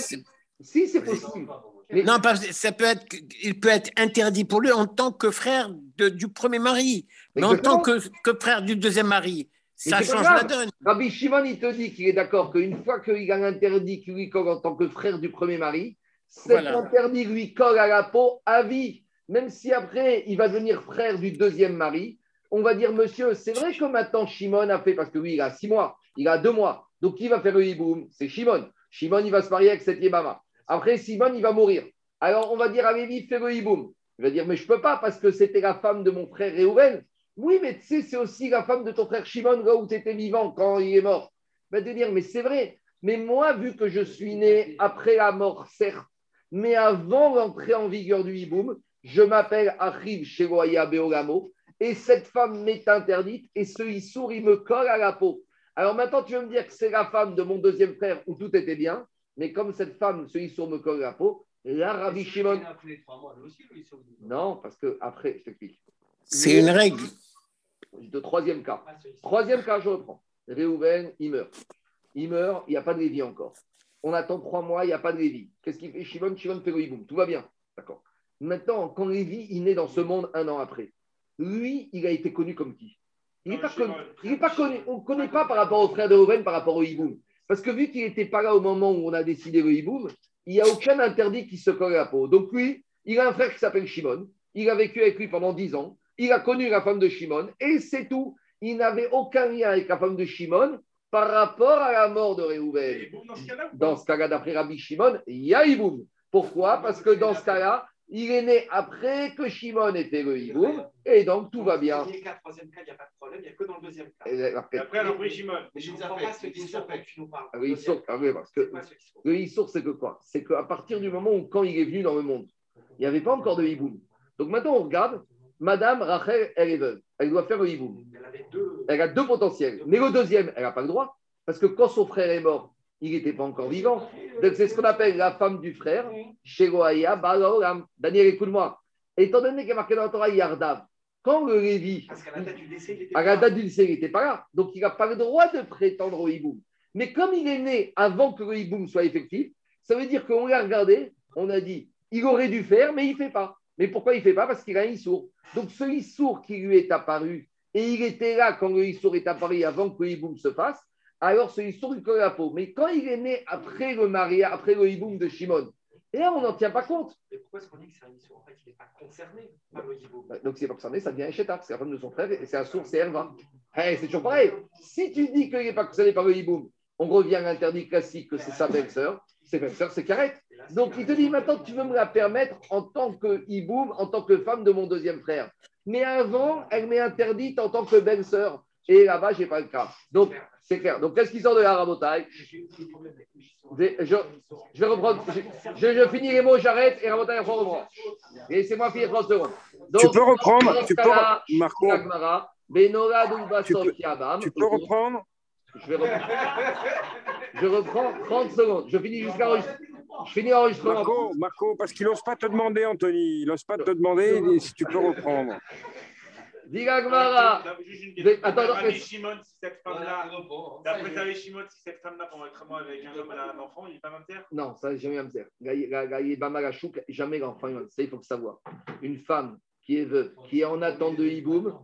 Si, c'est possible. Mais- Non, parce que ça peut être, il peut être interdit pour lui en tant que frère de- du premier mari, mais en tant que, que frère du deuxième mari. Ça change la donne. Rabbi Shimon, il te dit qu'il est d'accord qu'une fois qu'il a l'interdit qui lui colle en tant que frère du premier mari, cet Voilà. interdit lui colle à la peau à vie. Même si après, il va devenir frère du deuxième mari, on va dire, monsieur, c'est vrai que maintenant Shimon a fait, parce que lui, il a six mois, il a deux mois. Donc, qui va faire le hiboum? C'est Shimon. Shimon, il va se marier avec cette Yébama. Après, Shimon, il va mourir. Alors, on va dire à Lévi, fais le hiboum. Il va dire, mais je peux pas parce que c'était la femme de mon frère Réhouven. Oui, mais tu sais, c'est aussi la femme de ton frère Shimon, là où tu étais vivant quand il est mort. Il va te dire, mais c'est vrai. Mais moi, vu que je suis né après la mort, certes, mais avant l'entrée en vigueur du hiboum, je m'appelle Achim Sheloya Beolamo, et cette femme m'est interdite, et ce issour, il me colle à la peau. Alors maintenant, tu veux me dire que c'est la femme de mon deuxième frère où tout était bien, mais comme cette femme, ce issour me colle la peau, là, Rabbi Shimon. Non, parce que après, je t'explique. C'est une règle. De troisième cas. Ah, Troisième cas, je reprends. Réhouven, il meurt. Il meurt, il n'y a pas de Lévi encore. On attend trois mois, il n'y a pas de Lévi. Qu'est-ce qu'il fait Shimon, Shimon fait le hiboum. Tout va bien. D'accord. Maintenant, quand Lévi, il naît dans ce monde un an après, lui, il a été connu comme qui? Il n'est pas, connu. Il est pas connu. On ne connaît pas par rapport au frère de Réhouven, par rapport au hiboum. Parce que vu qu'il n'était pas là au moment où on a décidé le hiboum, il n'y a aucun interdit qui se colle à la peau. Donc lui, il a un frère qui s'appelle Shimon. Il a vécu avec lui pendant dix ans. Il a connu la femme de Shimon. Et c'est tout. Il n'avait aucun lien avec la femme de Shimon par rapport à la mort de Réhouven. Et bon, dans ce cas-là, Dans ce cas-là, d'après Rabbi Shimon, il y a hiboum. Pourquoi? Parce que dans ce cas-là, il est né après que Shimon ait fait le hiboum. Et donc, tout va bien. Premier cas, troisième cas, il n'y a pas de problème, il n'y a que dans le deuxième cas. Et Et après, après, a pris Shimon. Mais je ne comprends pas ce quand tu nous parles. ah oui, il sort- ah oui, parce que Le Issour, c'est que quoi? C'est qu'à partir du moment où, quand il est venu dans le monde, il n'y avait pas encore de hiboum. Donc maintenant, on regarde, Madame Rachel, elle est veuve. Elle doit faire le hiboum. Elle avait deux. Elle a deux potentiels. Mais le deuxième, elle n'a pas le droit. Parce que quand son frère est mort, il n'était pas encore vivant. Donc c'est ce qu'on appelle la femme du frère. Shegoaya Balaolam. Daniel, écoute-moi. Étant donné qu'il y a marqué dans la Torah Yardav, quand le Lévi, Parce qu'à la date du décès, il était. à la date du décès, il n'était pas là. Donc, il n'a pas le droit de prétendre au hiboum. Mais comme il est né avant que le hiboum soit effectif, ça veut dire qu'on l'a regardé, on a dit, il aurait dû faire, mais il ne fait pas. Mais pourquoi il ne fait pas? Parce qu'il a un issour. Donc, ce issour qui lui est apparu, et il était là quand le issour est apparu avant que le hiboum se fasse, alors ce issour lui colle à la peau. Mais quand il est né après le mariage, après le hiboum de Shimon, et là, on n'en tient pas compte. Mais pourquoi est-ce qu'on dit que c'est un issue En fait, il n'est pas concerné par le hiboum? Donc, c'est pas concerné, ça devient Echeta, c'est la femme de son frère, et c'est un sourd, c'est Herva. Eh, c'est toujours pareil. Si tu dis qu'il n'est pas concerné par le hiboum, on revient à l'interdit classique que c'est sa belle-sœur. Ses belles-sœurs, c'est c'est Donc, un- il te dit maintenant, tu veux me la permettre en tant que hiboum, en tant que femme de mon deuxième frère. Mais avant, elle m'est interdite en tant que belle-sœur. Et là-bas, je n'ai pas le cas. Donc, c'est clair. Donc, qu'est-ce qui sort de la rabotaille je, je, je vais reprendre. Je, je, je finis les mots, j'arrête et rabotaille, on reprend. Laissez-moi finir 30 secondes. Donc, Tu peux reprendre, tu peux Marco, Agmara, Benora Dulba Tu peux- tu peux reprendre Je vais reprendre. Je reprends 30 secondes. Je finis jusqu'à enregistrer. Je finis l'enregistrement. Marco, Marco, parce qu'il n'ose pas te demander, Anthony. Il n'ose pas te demander si tu peux reprendre. Dis Agmara. Juste une Mais- question. attends, Shimon, si cette femme-là, d'après Rabbi Shimon, si cette femme-là, pendant le traitement avec un homme, elle a un enfant, il n'est pas mamzer Non, ça, jamais faire. Gaïe Bamagachouk, jamais l'enfant. Ça, il faut le savoir. Une femme qui est veuve, qui est en attente de hiboum,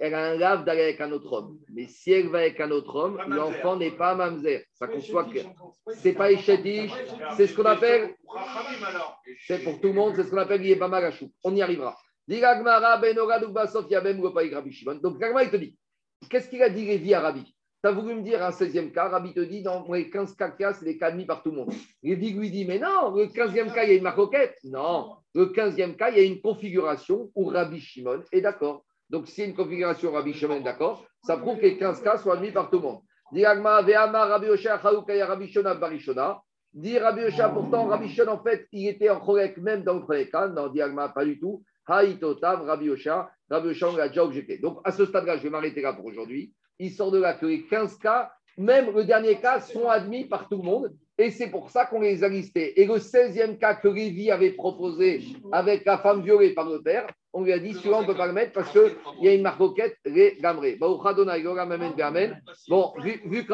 elle a un lave d'aller avec un autre homme. Mais si elle va avec un autre homme, l'enfant n'est pas mamzer. Ça soit clair. C'est pas Ishetish, c'est ce qu'on appelle, c'est pour tout le monde, c'est ce qu'on appelle Yebamagachou. On y arrivera. Ben, Rabbi Shimon. Donc, Gagma, il te dit, qu'est-ce qu'il a dit Lévi à Rabbi? Tu as voulu me dire un 16e cas, Rabbi te dit, dans les 15 cas, c'est les cas admis par tout le monde. Lévi lui dit, mais non, le 15e cas, il y a une maroquette. Non, le 15e cas, il y a une configuration où Rabbi Shimon est d'accord. Donc, s'il y a une configuration Rabbi Shimon est d'accord, ça prouve que les 15 cas sont admis par tout le monde. Dit Rabbi Osha, pourtant, Rabbi Shon, en fait, il était en chorek même dans le premier cas. Non, dit Agma, pas du tout. Haïtotav, Rabbi Osha. Rabbi Osha, on l'a déjà objecté. Donc, à ce stade-là, je vais m'arrêter là pour aujourd'hui. Il sort de là que les 15 cas, même le dernier cas, sont admis par tout le monde. Et c'est pour ça qu'on les a listés. Et le 16e cas que Lévi avait proposé avec la femme violée par le père, on lui a dit, celui-là, on ne peut pas le mettre parce qu'il y a une marcoquette, les gamrés. Bon, vu, vu que